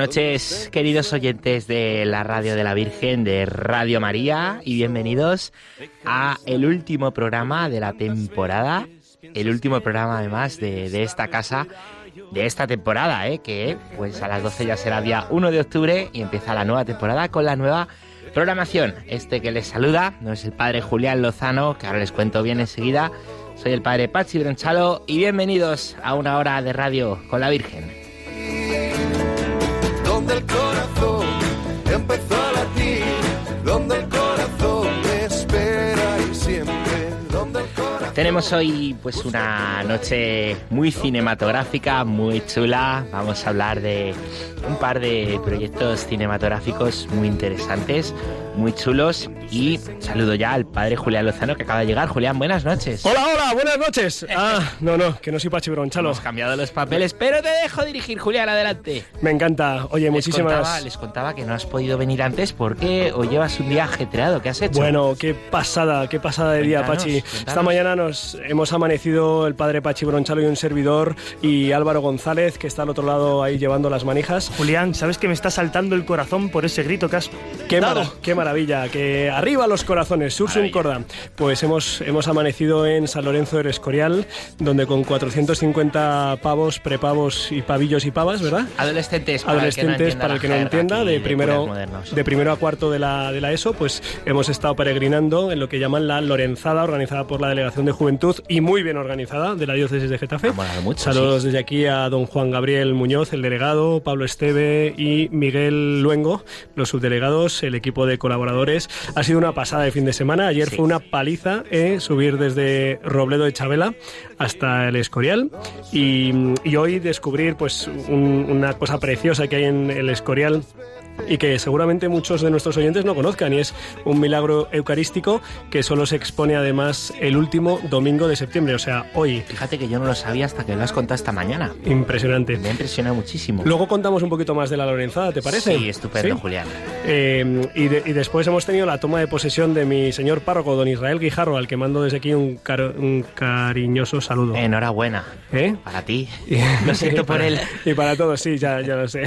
Noches, queridos oyentes de la Radio de la Virgen, de Radio María, y bienvenidos a el último programa de la temporada, el último programa además de, de esta casa, de esta temporada, ¿eh? que pues a las 12 ya será día 1 de octubre y empieza la nueva temporada con la nueva programación. Este que les saluda no es el padre Julián Lozano, que ahora les cuento bien enseguida, soy el padre Pachi Bronchalo y bienvenidos a una hora de radio con la Virgen donde el corazón empezó a latir, donde el corazón me espera y siempre, donde el corazón... Tenemos hoy pues una noche muy cinematográfica, muy chula. Vamos a hablar de un par de proyectos cinematográficos muy interesantes, muy chulos. Y saludo ya al padre Julián Lozano que acaba de llegar. Julián, buenas noches. Hola, hola, buenas noches. Ah, no, no, que no soy Pachi Bronchalo. Hemos cambiado los papeles, pero te dejo dirigir, Julián, adelante. Me encanta. Oye, Les muchísimas... contaba, les contaba que no has podido venir antes porque hoy llevas un día ajetreado. ¿Qué has hecho? Bueno, qué pasada, qué pasada de día, Cuéntanos, Pachi. Esta mañana nos hemos amanecido el padre Pachi Bronchalo y un servidor y Álvaro González, que está al otro lado ahí llevando las manijas. Julián, ¿sabes que me está saltando el corazón por ese grito que has Qué, dado? mara- qué maravilla, que arriba los corazones, Sursum Corda. Pues hemos, hemos amanecido en San Lorenzo del Escorial, donde con 450 pavos, prepavos y pavillos y pavas, ¿verdad? Adolescentes, para adolescentes, el que no para el que no entienda de primero, de primero a cuarto de la, de la ESO, pues hemos estado peregrinando en lo que llaman la Lorenzada, organizada por la Delegación de Juventud y muy bien organizada de la Diócesis de Getafe. Mucho, Saludos desde aquí a don Juan Gabriel Muñoz, el delegado, Pablo Esteve y Miguel Luengo, los subdelegados, el equipo de colaboradores. Ha sido una pasada de fin de semana. Ayer Sí. fue una paliza eh, subir desde Robledo de Chabela hasta el Escorial y, y hoy descubrir pues un- una cosa preciosa que hay en el Escorial y que seguramente muchos de nuestros oyentes no conozcan y es un milagro eucarístico que solo se expone además el último domingo de septiembre, o sea, hoy. Fíjate que yo no lo sabía hasta que lo has contado esta mañana. Impresionante. Me ha impresionado muchísimo. Luego contamos un poquito más de la Lorenzada, ¿te parece? Sí, estupendo, ¿Sí? Julián. Eh, y, de- y después hemos tenido la toma de posesión de mi señor párroco, don Israel Guijarro, al que mando desde aquí un, caro- un cariñoso saludo. Enhorabuena. ¿Eh? Para ti. Lo siento por él. Y para todos, sí, ya, ya lo sé.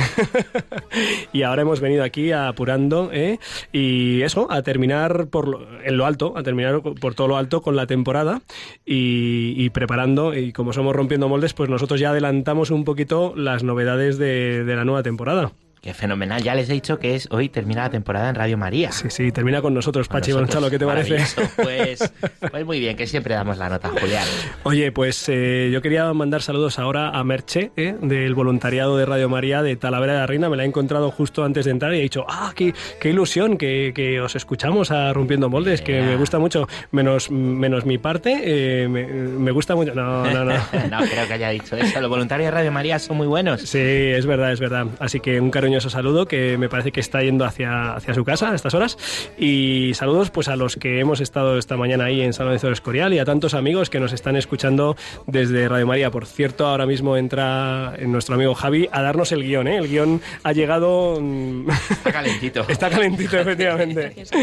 y ahora hemos venido aquí apurando, ¿eh? Y eso, a terminar por lo- en lo alto, a terminar por todo lo alto con la temporada y, preparando. Y como somos rompiendo moldes, pues nosotros ya adelantamos un poquito las novedades de, de la nueva temporada. Qué fenomenal. Ya les he dicho que es hoy termina la temporada en Radio María. Sí, sí, termina con nosotros, Pachi. Gonzalo, ¿qué te parece? Pues, pues muy bien, que siempre damos la nota, Julián. Oye, pues eh, yo quería mandar saludos ahora a Merche, ¿eh? del voluntariado de Radio María de Talavera de la Reina. Me la he encontrado justo antes de entrar y he dicho, ah, qué, qué ilusión que, que os escuchamos a Rompiendo Moldes, que me gusta mucho, menos, menos mi parte, eh, me, me gusta mucho. No, no, no. no creo que haya dicho eso. Los voluntarios de Radio María son muy buenos. Sí, es verdad, es verdad. Así que un cariñoso saludo que me parece que está yendo hacia, hacia su casa a estas horas. Y saludos pues a los que hemos estado esta mañana ahí en San Lorenzo del Escorial y a tantos amigos que nos están escuchando desde Radio María. Por cierto, ahora mismo entra nuestro amigo Javi a darnos el guion. ¿eh? El guion ha llegado... mm, Está calentito. Está calentito, efectivamente.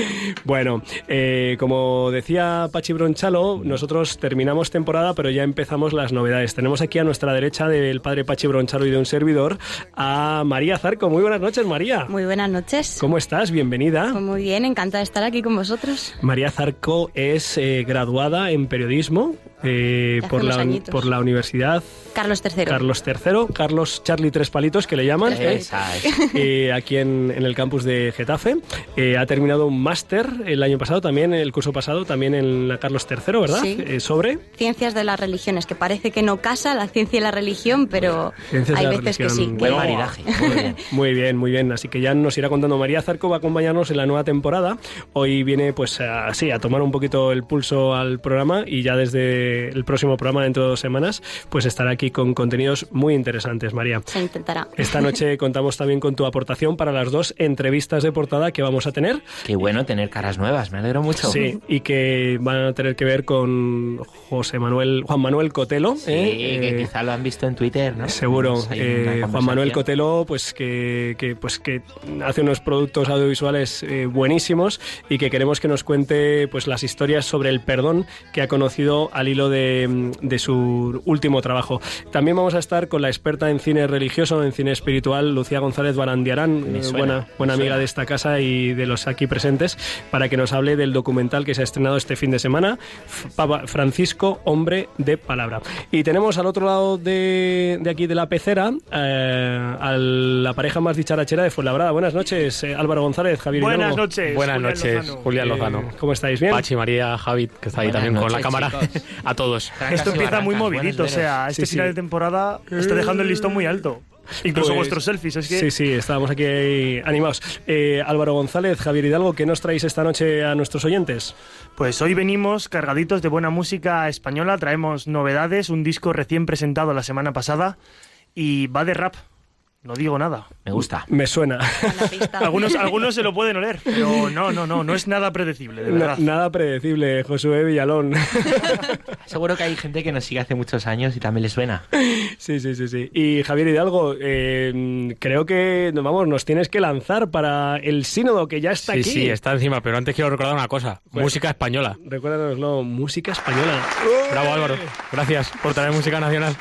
Bueno, eh, como decía Pachi Bronchalo, nosotros terminamos temporada, pero ya empezamos las novedades. Tenemos aquí a nuestra derecha del padre Pachi Bronchalo y de un servidor a María Zarco. Muy buenas noches, María. Muy buenas noches. ¿Cómo estás? Bienvenida. Pues muy bien, encantada de estar aquí con vosotros. María Zarco es eh, graduada en periodismo eh, por, la, por la Universidad Carlos III. Carlos III, Carlos Charlie Tres Palitos, que le llaman. ¿eh? Eh, aquí en, en el campus de Getafe. Eh, ha terminado un máster el año pasado, también el curso pasado, también en la Carlos III, ¿verdad? Sí. Eh, sobre Ciencias de las religiones, que parece que no casa la ciencia y la religión, pero Ciencias hay veces que sí. religión. que- Buen maridaje. Muy bien. Muy bien, muy bien. Así que ya nos irá contando María Zarco, va a acompañarnos en la nueva temporada. Hoy viene, pues, así, a tomar un poquito el pulso al programa y ya desde eh, el próximo programa dentro de dos semanas, pues estará aquí con contenidos muy interesantes, María. Se intentará. Esta noche contamos también con tu aportación para las dos entrevistas de portada que vamos a tener. Qué bueno tener caras nuevas, me alegro mucho. Sí, y que van a tener que ver con José Manuel, Juan Manuel Cotelo. Sí, ¿eh? que Eh, quizá lo han visto en Twitter, ¿no? Seguro, eh, Juan Manuel. Cotelo, pues que, que, pues que hace unos productos audiovisuales eh, buenísimos y que queremos que nos cuente pues las historias sobre el perdón que ha conocido al hilo de, de su último trabajo. También vamos a estar con la experta en cine religioso, en cine espiritual, Lucía González Barandiarán, eh, suena, buena, buena amiga de esta casa y de los aquí presentes, para que nos hable del documental que se ha estrenado este fin de semana, Papa Francisco, hombre de palabra. Y tenemos al otro lado de, de aquí de la pecera eh, a la pareja más dicharachera de Fuenlabrada. Buenas noches, eh, Álvaro González, Javier Buenas Hidalgo. noches. Buenas Julián noches, Lozano. Julián Eh, Lozano. ¿Cómo estáis? ¿Bien? Pachi, María, Javi, que está ahí Buenas también con la noches, cámara. a todos. Esto empieza muy movidito, o sea, este Sí, final sí. de temporada está dejando el listón muy alto. Incluso Pues- vuestros selfies, es que Sí, sí, estábamos aquí animados. Eh, Álvaro González, Javier Hidalgo, ¿qué nos traéis esta noche a nuestros oyentes? Pues hoy venimos cargaditos de buena música española, traemos novedades, un disco recién presentado la semana pasada y va de rap. No digo nada. Me gusta. Me suena. Algunos, algunos se lo pueden oler, pero no, no, no, no es nada predecible, de Na- verdad. nada predecible, Josué Villalón. Seguro que hay gente que nos sigue hace muchos años y también le suena. Sí, sí, sí, sí. Y Javier Hidalgo, eh, creo que, vamos, nos tienes que lanzar para el sínodo que ya está Sí, aquí. sí, está encima, pero antes quiero recordar una cosa. Bueno. Música española. Recuérdanoslo, música española. Bravo, Álvaro. Gracias por traer música nacional.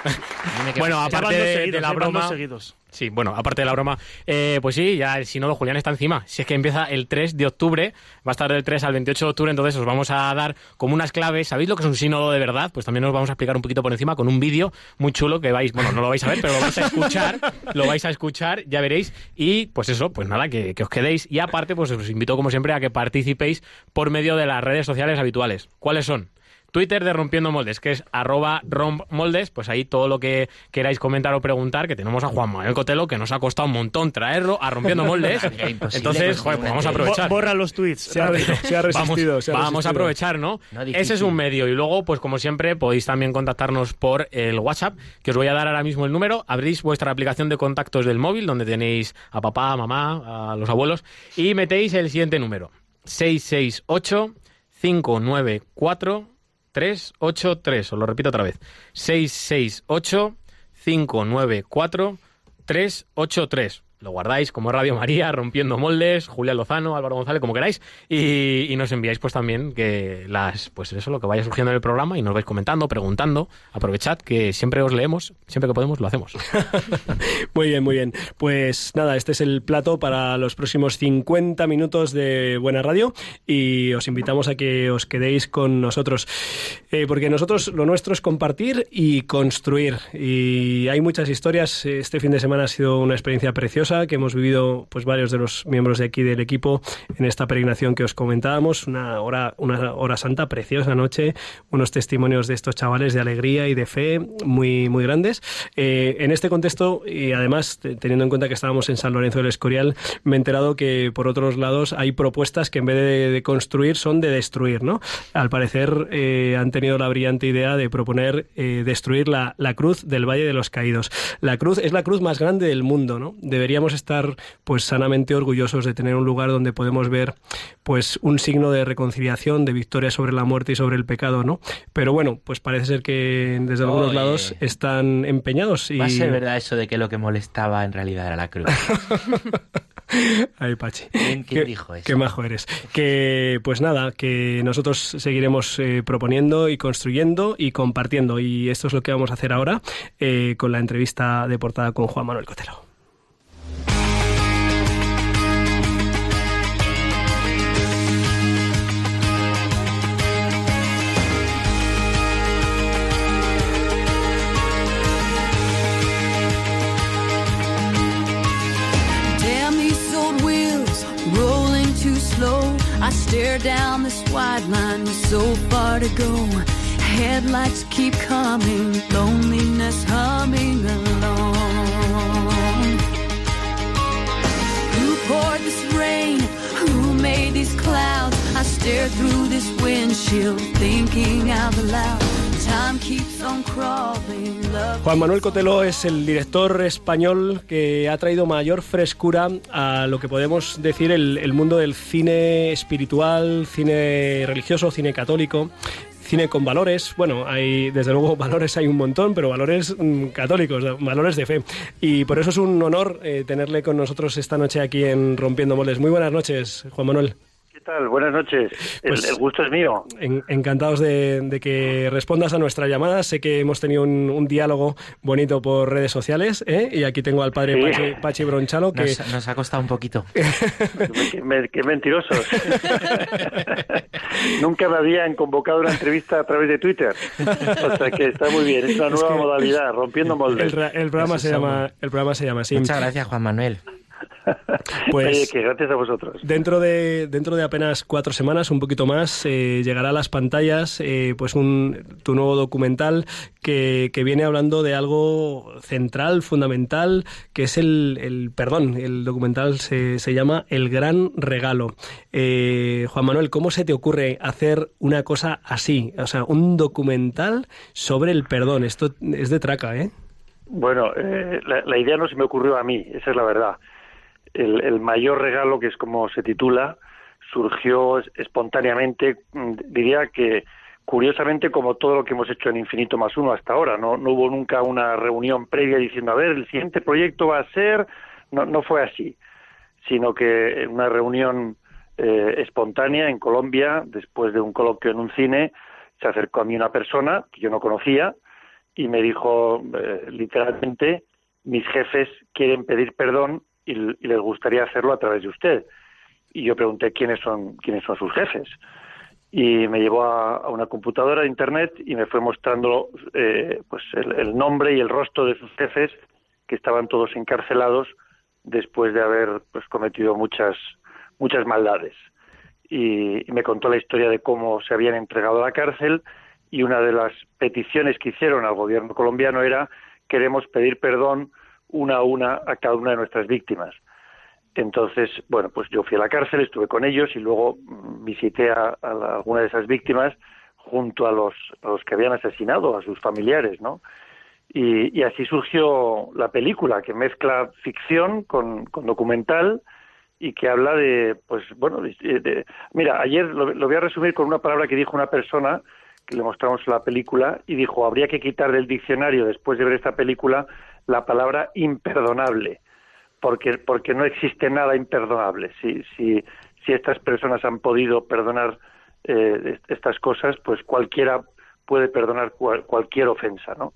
Bueno, aparte de, seguidos, de la broma... seguidos. Sí, bueno, aparte de la broma, eh, pues sí, ya el sínodo Julián está encima. Si es que empieza el 3 de octubre, va a estar del 3 al 28 de octubre, entonces os vamos a dar como unas claves. ¿Sabéis lo que es un sínodo de verdad? Pues también os vamos a explicar un poquito por encima con un vídeo muy chulo que vais, bueno, no lo vais a ver, pero lo vais a escuchar, lo vais a escuchar, ya veréis. Y pues eso, pues nada, que, que os quedéis. Y aparte, pues os invito como siempre a que participéis por medio de las redes sociales habituales. ¿Cuáles son? Twitter de Rompiendo Moldes, que es arroba rompmoldes, pues ahí todo lo que queráis comentar o preguntar, que tenemos a Juan Manuel Cotelo, que nos ha costado un montón traerlo a Rompiendo Moldes. Entonces, conseguir joder, pues vamos a entrevista. aprovechar. Bo- Borra los tweets. Se ha, rápido. se ha resistido. Vamos, se ha vamos a aprovechar, ¿no? Ese es un medio. Y luego, pues como siempre, podéis también contactarnos por el WhatsApp, que os voy a dar ahora mismo el número. Abrís vuestra aplicación de contactos del móvil, donde tenéis a papá, a mamá, a los abueos, y metéis el siguiente número. 668 594 383. Os lo repito otra vez. 668 594 383. Lo guardáis como Radio María, Rompiendo Moldes, Julián Lozano, Álvaro González, como queráis, y, y nos enviáis pues también que las, pues eso, lo que vaya surgiendo en el programa y nos vais comentando, preguntando. Aprovechad que siempre os leemos, siempre que podemos lo hacemos. Muy bien, muy bien. Pues nada, este es el plato para los próximos 50 minutos de Buena Radio y os invitamos a que os quedéis con nosotros. Eh, porque nosotros lo nuestro es compartir y construir. Y hay muchas historias. Este fin de semana ha sido una experiencia preciosa que hemos vivido pues varios de los miembros de aquí del equipo en esta peregrinación que os comentábamos. Una hora, una hora santa preciosa noche, unos testimonios de estos chavales de alegría y de fe muy, muy grandes. Eh, en este contexto, y además te- teniendo en cuenta que estábamos en San Lorenzo del Escorial, me he enterado que por otros lados hay propuestas que en vez de, de construir son de destruir, ¿no? Al parecer eh, han tenido la brillante idea de proponer eh, destruir la, la cruz del Valle de los Caídos. La cruz es la cruz más grande del mundo, ¿no? Deberíamos estar pues sanamente orgullosos de tener un lugar donde podemos ver pues un signo de reconciliación, de victoria sobre la muerte y sobre el pecado, ¿no? Pero bueno, pues parece ser que desde algunos lados están empeñados y Va a ser verdad eso de que lo que molestaba en realidad era la cruz. Ay, Pachi. ¿Quién- quién Qué- dijo eso? Qué majo eres. Que, pues nada, que nosotros seguiremos eh, proponiendo y construyendo y compartiendo. Y esto es lo que vamos a hacer ahora eh, con la entrevista de portada con Juan Manuel Cotelo. I stare down this wide line with so far to go. Headlights keep coming, loneliness humming along. Who poured this rain? Who made these clouds? I stare through this windshield, thinking out loud. Juan Manuel Cotelo es el director español que ha traído mayor frescura a lo que podemos decir el, el mundo del cine espiritual, cine religioso, cine católico. Cine con valores, bueno, hay desde luego valores hay un montón, pero valores mm, católicos, valores de fe. Y por eso es un honor eh, tenerle con nosotros esta noche aquí en Rompiendo Moldes. Muy buenas noches, Juan Manuel. ¿Qué tal? Buenas noches. El- Pues- el, gusto es mío. En- encantados de, de que respondas a nuestra llamada. Sé que hemos tenido un, un diálogo bonito por redes sociales ¿eh? y aquí tengo al padre Sí. Pachi, Pachi Bronchalo que Nos, nos ha costado un poquito. Qué, me- qué mentirosos. Nunca me habían convocado una entrevista a través de Twitter. O sea que está muy bien. Es una Es nueva que modalidad, rompiendo moldes. el programa Eso se llama el programa se llama así. Muchas gracias, Juan Manuel. Pues- Oye, que gracias a vosotros. Dentro de, dentro de apenas cuatro semanas, un poquito más, eh, llegará a las pantallas eh, pues un, tu nuevo documental que, que viene hablando de algo central, fundamental, que es el, el perdón. El documental se, se llama El Gran Regalo. Eh, Juan Manuel, ¿cómo se te ocurre hacer una cosa así? O sea, un documental sobre el perdón. Esto es de traca, ¿eh? Bueno, eh, la, la idea no se me ocurrió a mí, esa es la verdad. El, el mayor regalo, que es como se titula, surgió es- espontáneamente, mm, diría que curiosamente como todo lo que hemos hecho en Infinito más uno hasta ahora. No, no hubo nunca una reunión previa diciendo, a ver, el siguiente proyecto va a ser... No, no fue así, sino que en una reunión eh, espontánea en Colombia, después de un coloquio en un cine, se acercó a mí una persona que yo no conocía, y me dijo eh, literalmente mis jefes quieren pedir perdón y, les gustaría hacerlo a través de usted. Y yo pregunté quiénes son quiénes son sus jefes. Y me llevó a, una computadora de internet y me fue mostrando eh, pues el, el nombre y el rostro de sus jefes que estaban todos encarcelados después de haber pues cometido muchas muchas maldades. Y me contó la historia de cómo se habían entregado a la cárcel y una de las peticiones que hicieron al gobierno colombiano era queremos pedir perdón una a una a cada una de nuestras víctimas. Entonces, bueno, pues yo fui a la cárcel, estuve con ellos y luego mm, visité a, alguna de esas víctimas junto a los, a los que habían asesinado, a sus familiares, ¿no? Y, y así surgió la película, que mezcla ficción con, con documental y que habla de, pues bueno, de- mira, ayer lo, lo voy a resumir con una palabra que dijo una persona que le mostramos la película y dijo, habría que quitar del diccionario después de ver esta película la palabra imperdonable, porque, porque no existe nada imperdonable. Si, si, si estas personas han podido perdonar eh, est- estas cosas, pues cualquiera puede perdonar cual- cualquier ofensa, ¿no?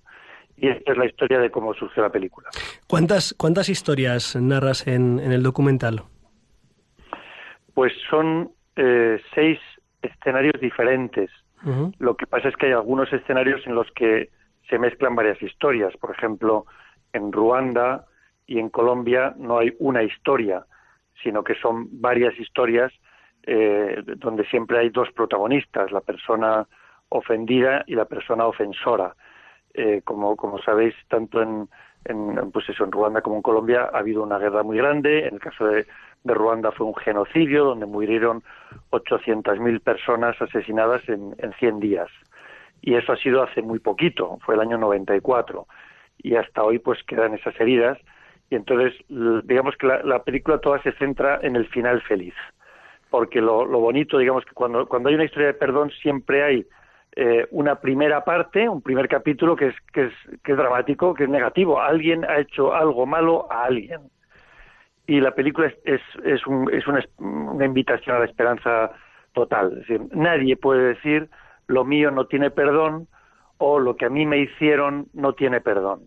Y esta es la historia de cómo surgió la película. ¿Cuántas, cuántas historias narras en, en el documental? Pues son eh, seis escenarios diferentes. Lo que pasa es que hay algunos escenarios en los que se mezclan varias historias. Por ejemplo, en Ruanda y en Colombia no hay una historia, sino que son varias historias eh, donde siempre hay dos protagonistas, la persona ofendida y la persona ofensora. Eh, como, sabéis, tanto en, en, pues eso, en Ruanda como en Colombia ha habido una guerra muy grande. En el caso de, de Ruanda fue un genocidio donde murieron 800.000 personas asesinadas en, en 100 días. Y eso ha sido hace muy poquito, fue el año 94. Y hasta hoy pues quedan esas heridas. Y entonces, digamos que la, la película toda se centra en el final feliz. Porque lo, lo bonito, digamos que cuando, cuando hay una historia de perdón siempre hay eh, una primera parte, un primer capítulo que es, que, es, que es dramático, que es negativo. Alguien ha hecho algo malo a alguien. Y la película es, es, es, un- es una, una invitación a la esperanza total. Es decir, nadie puede decir lo mío no tiene perdón o lo que a mí me hicieron no tiene perdón.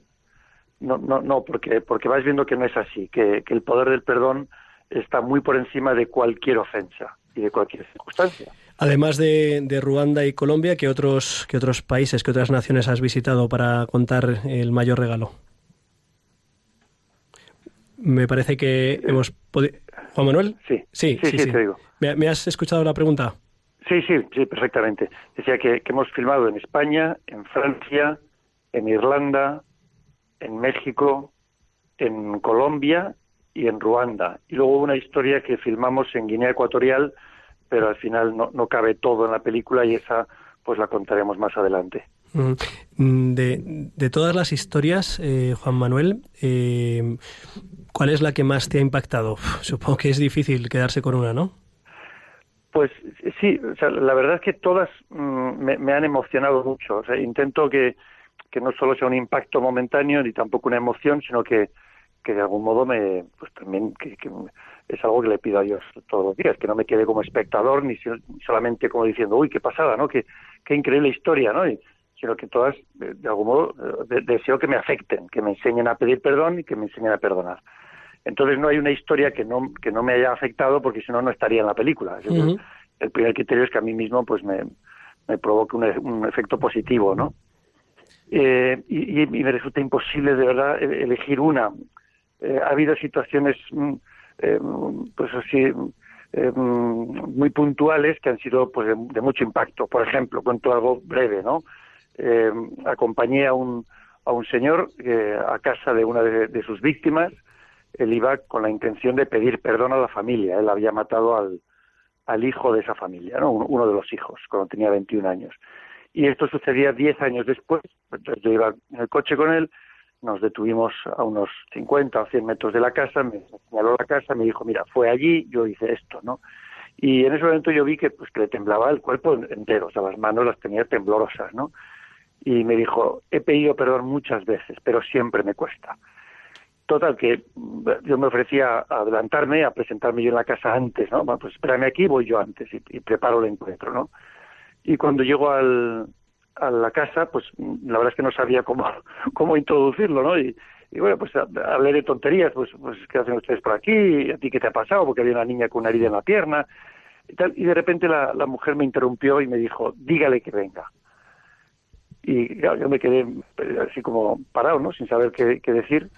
No, no, no, porque, porque vas viendo que no es así, que, que el poder del perdón está muy por encima de cualquier ofensa y de cualquier circunstancia. Además de, de Ruanda y Colombia, ¿qué otros, ¿qué otros países, qué otras naciones has visitado para contar el mayor regalo? Me parece que hemos podido... Juan Manuel. Sí, Sí, sí, sí, te digo. ¿Me, me has escuchado la pregunta? Sí, sí, sí, perfectamente. Decía que, que hemos filmado en España, en Francia, en Irlanda, en México, en Colombia y en Ruanda. Y luego hubo una historia que filmamos en Guinea Ecuatorial, pero al final no, no cabe todo en la película y esa pues la contaremos más adelante. Mm, De, de todas las historias, eh, Juan Manuel, eh, ¿cuál es la que más te ha impactado? Uf, supongo que es difícil quedarse con una, ¿no? Pues sí, o sea, la verdad es que todas mm, me, me han emocionado mucho. O sea, intento que, que no solo sea un impacto momentáneo ni tampoco una emoción, sino que, que de algún modo me, pues también que, que es algo que le pido a Dios todos los días, que no me quede como espectador ni, si- ni solamente como diciendo, uy, qué pasada, ¿no? Qué, qué increíble historia, ¿no? Y- sino que todas, de, de algún modo, de- deseo que me afecten, que me enseñen a pedir perdón y que me enseñen a perdonar. Entonces no hay una historia que no, que no me haya afectado porque si no, no estaría en la película. Decir, Ujú. El primer criterio es que a mí mismo pues me, me provoque un, un efecto positivo, ¿no? Eh, y, y- me resulta imposible de verdad e- elegir una. Eh, ha habido situaciones mm, eh, pues así eh, mm, muy puntuales que han sido pues de, mucho impacto. Por ejemplo, cuento algo breve, ¿no? Eh, acompañé a un a un señor a casa de una de, de sus víctimas. Él iba con la intención de pedir perdón a la familia. Él había matado al, al hijo de esa familia, ¿no? uno de los hijos, cuando tenía 21 años. Y esto sucedía 10 años después. Yo iba en el coche con él, nos detuvimos a unos 50 o 100 metros de la casa, me señaló la casa, me dijo, mira, fue allí, yo hice esto, ¿no? Y en ese momento yo vi que, pues, que le temblaba el cuerpo entero, o sea, las manos las tenía temblorosas, ¿no? Y me dijo, he pedido perdón muchas veces, pero siempre me cuesta. Total, que mm, yo me ofrecía a adelantarme, a presentarme yo en la casa antes, ¿no? Bueno, pues espérame aquí, voy yo antes y, y preparo el encuentro, ¿no? Y cuando llego al, a la casa, pues la verdad es que no sabía cómo, cómo introducirlo, ¿no? Y, bueno, pues ha- hablé de tonterías, pues, pues ¿qué hacen ustedes por aquí? ¿A ti qué te ha pasado? Porque había una niña con una herida en la pierna y tal. Y de repente la, la mujer me interrumpió y me dijo, dígale que venga. Y yo me quedé eh, así como parado, ¿no? Sin saber qué, qué decir.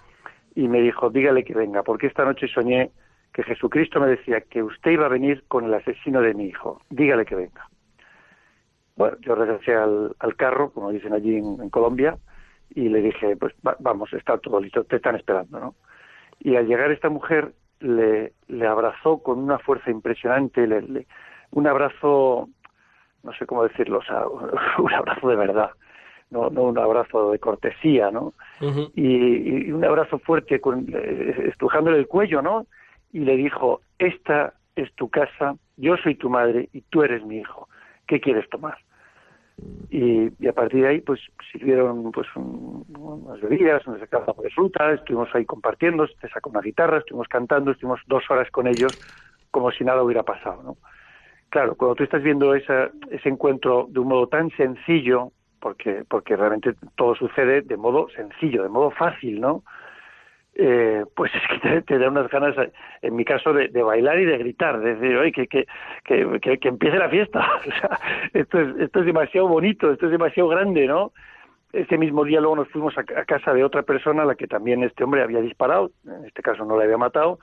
Y me dijo, dígale que venga, porque esta noche soñé que Jesucristo me decía que usted iba a venir con el asesino de mi hijo. Dígale que venga. Bueno, yo regresé al, al carro, como dicen allí en, en Colombia, y le dije, pues va- vamos, está todo listo, te están esperando, ¿no? Y al llegar esta mujer le, le abrazó con una fuerza impresionante, le- le- un abrazo, no sé cómo decirlo, o sea, un abrazo de verdad, no, no un abrazo de cortesía, ¿no? Y, y un abrazo fuerte con, estrujándole el cuello, ¿no? Y le dijo, esta es tu casa, yo soy tu madre y tú eres mi hijo. ¿Qué quieres tomar? Y, y a partir de ahí, pues sirvieron pues un- unas bebidas, unos sacaban de fruta, estuvimos ahí compartiendo, te sacó una guitarra, estuvimos cantando, estuvimos dos horas con ellos como si nada hubiera pasado, ¿no? Claro, cuando tú estás viendo esa, ese encuentro de un modo tan sencillo, porque, porque realmente todo sucede de modo sencillo, de modo fácil, ¿no? Eh, pues es que te, da unas ganas, en mi caso, de, bailar y de gritar, de decir, oye, que, que, que, que, empiece la fiesta. O sea, esto es, esto es demasiado bonito, esto es demasiado grande, ¿no? Ese mismo día luego nos fuimos a, casa de otra persona a la que también este hombre había disparado, en este caso no le había matado,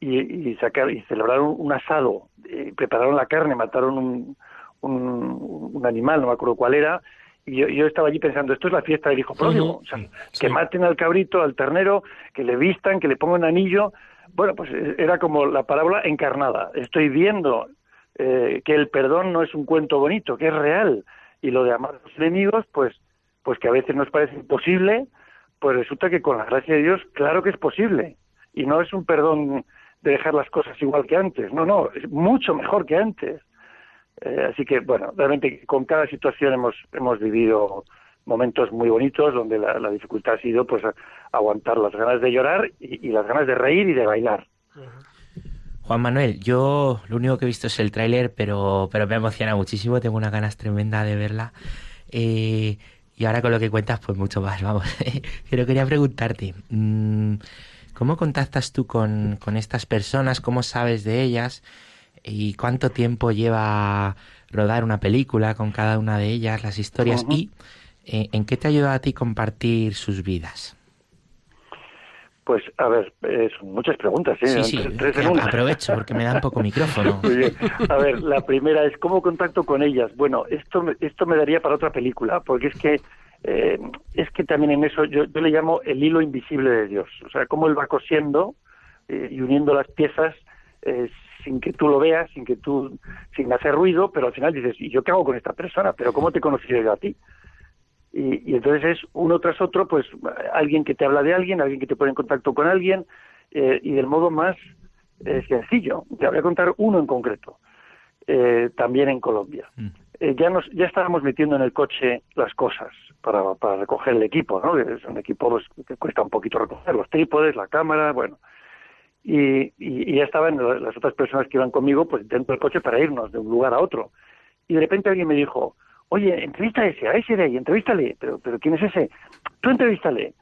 y, y, y celebraron un asado, eh, prepararon la carne, mataron un, un, un animal, no me acuerdo cuál era, yo, yo estaba allí pensando, esto es la fiesta del hijo pródigo, Ujú. o sea, Sí. que maten al cabrito, al ternero, que le vistan, que le pongan anillo, bueno, pues eh, era como la parábola encarnada, estoy viendo eh, que el perdón no es un cuento bonito, que es real, y lo de amar a los enemigos, pues, pues que a veces nos parece imposible, pues resulta que con la gracia de Dios, claro que es posible, y no es un perdón de dejar las cosas igual que antes, no, no, es mucho mejor que antes. Eh, así que, bueno, realmente con cada situación hemos, hemos vivido momentos muy bonitos donde la, dificultad ha sido pues aguantar las ganas de llorar y, y las ganas de reír y de bailar. Juan Manuel, yo lo único que he visto es el tráiler, pero, pero me emociona muchísimo, tengo unas ganas tremendas de verla. Eh, y ahora con lo que cuentas, pues mucho más, vamos. pero quería preguntarte, mm, ¿cómo contactas tú con, con estas personas? ¿Cómo sabes de ellas? ¿Y cuánto tiempo lleva rodar una película con cada una de ellas, las historias? ¿Y eh, en qué te ayuda a ti compartir sus vidas? Pues, a ver, eh, son muchas preguntas, ¿eh? Sí, sí, Tres- tres aprovecho porque me dan poco micrófono. Muy bien. A ver, la primera es cómo contacto con ellas. Bueno, esto me, esto me daría para otra película, porque es que eh, es que también en eso yo, yo le llamo el hilo invisible de Dios. O sea, cómo él va cosiendo eh, y uniendo las piezas sin que tú lo veas, sin que tú, sin hacer ruido, pero al final dices, ¿y yo qué hago con esta persona? Pero ¿cómo te he conocido yo a ti? Y, y entonces es uno tras otro, pues alguien que te habla de alguien, alguien que te pone en contacto con alguien, eh, y del modo más eh, sencillo. Te voy a contar uno en concreto, eh, también en Colombia. Eh, ya nos ya estábamos metiendo en el coche las cosas para, para recoger el equipo, ¿no? Es un equipo pues, que cuesta un poquito recoger los trípodes, la cámara, bueno. Y, y, ya estaban la- las otras personas que iban conmigo pues dentro del coche para irnos de un lugar a otro. Y de repente alguien me dijo, oye, entrevista a ese, a ese de ahí, entrevístale. Pero, pero ¿quién es ese? Tú entrevístale.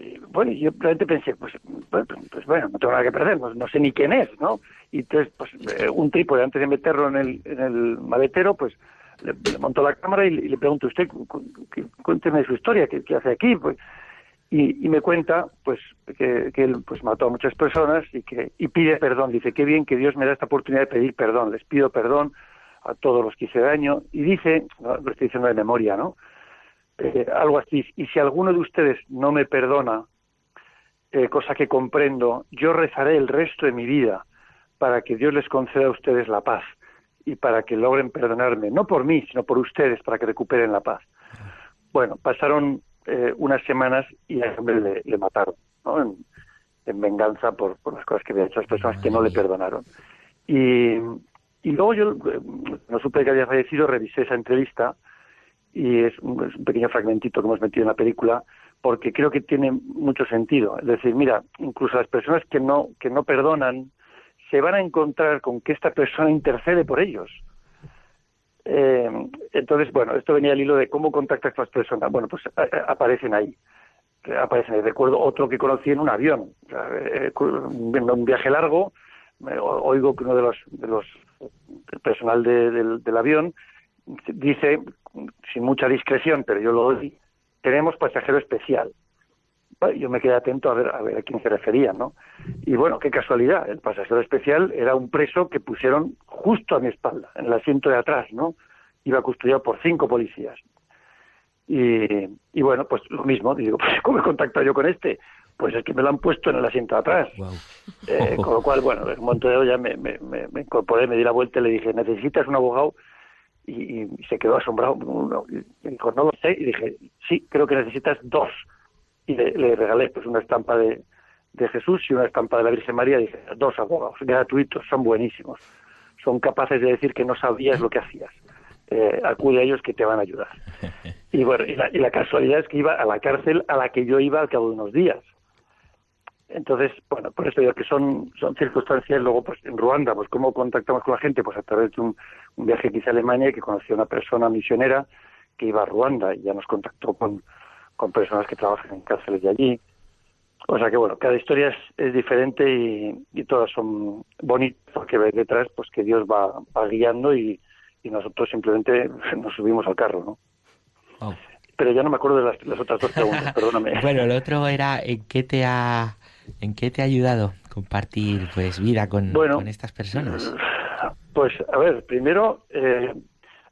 Y, bueno, yo realmente pensé, pues, pues, pues bueno, no tengo nada que perder, no, no sé ni quién es, ¿no? Y entonces, pues, eh, un trípode, antes de meterlo en el, en el maletero, pues, le, le monto la cámara y, le- y le pregunto, ¿usted, cu- cu- cu- cuénteme su historia, qué, qué hace aquí? Pues, y, y me cuenta, pues, que, que él, pues, mató a muchas personas y que, y pide perdón. Dice, qué bien que Dios me da esta oportunidad de pedir perdón. Les pido perdón a todos los que hice daño. Y dice, lo estoy diciendo de memoria, ¿no? Eh, algo así, y si alguno de ustedes no me perdona, eh, cosa que comprendo, yo rezaré el resto de mi vida para que Dios les conceda a ustedes la paz y para que logren perdonarme, no por mí, sino por ustedes, para que recuperen la paz. Bueno, pasaron eh, unas semanas y a ese hombre le, le mataron, ¿no? En, en venganza por, por las cosas que había hecho las personas que no le perdonaron. Y, y luego yo, eh, no supe que había fallecido, revisé esa entrevista y es un, es un pequeño fragmentito que hemos metido en la película porque creo que tiene mucho sentido. Es decir, mira, incluso las personas que no, que no perdonan se van a encontrar con que esta persona intercede por ellos. Eh, entonces, bueno, esto venía al hilo de cómo contactas con las personas. Bueno, pues a- a- aparecen ahí. Eh, Aparecen ahí. Recuerdo otro que conocí en un avión. Eh, un viaje largo, me- oigo que uno de los, de los del personal de- del, del avión dice, sin mucha discreción, pero yo lo oí, tenemos pasajero especial. Yo me quedé atento a ver, a ver a quién se refería, ¿no? Y bueno, qué casualidad, el pasajero especial era un preso que pusieron justo a mi espalda, en el asiento de atrás, ¿no? Iba custodiado por cinco policías. Y, y bueno, pues lo mismo, digo, pues ¿cómo he contactado yo con este? Pues es que me lo han puesto en el asiento de atrás. Eh, con lo cual, bueno, en un momento dado ya me, me, me, me incorporé, me di la vuelta y le dije, ¿necesitas un abogado? Y, y se quedó asombrado. Uno, y me dijo, no lo sé. Y dije, sí, creo que necesitas dos. Y le, le regalé pues una estampa de, de Jesús y una estampa de la Virgen María. Dije, dos abogados, gratuitos, son buenísimos. Son capaces de decir que no sabías lo que hacías. Eh, acude a ellos que te van a ayudar. Y bueno, y la, y la casualidad es que iba a la cárcel a la que yo iba al cabo de unos días. Entonces, bueno, por eso digo que son, son circunstancias. Luego, pues en Ruanda, pues cómo contactamos con la gente, pues a través de un, un viaje que hice a Alemania que conocí a una persona misionera que iba a Ruanda y ya nos contactó con, con personas que trabajan en cárceles de allí. O sea que bueno, cada historia es, es diferente y, y todas son bonitas porque ves detrás pues que Dios va, va guiando y, y nosotros simplemente nos subimos al carro, ¿no? Wow. Pero ya no me acuerdo de las, las otras dos preguntas, perdóname. Bueno, el otro era ¿en qué te ha en qué te ha ayudado compartir pues vida con, Bueno. con estas personas? Pues, a ver, primero, eh,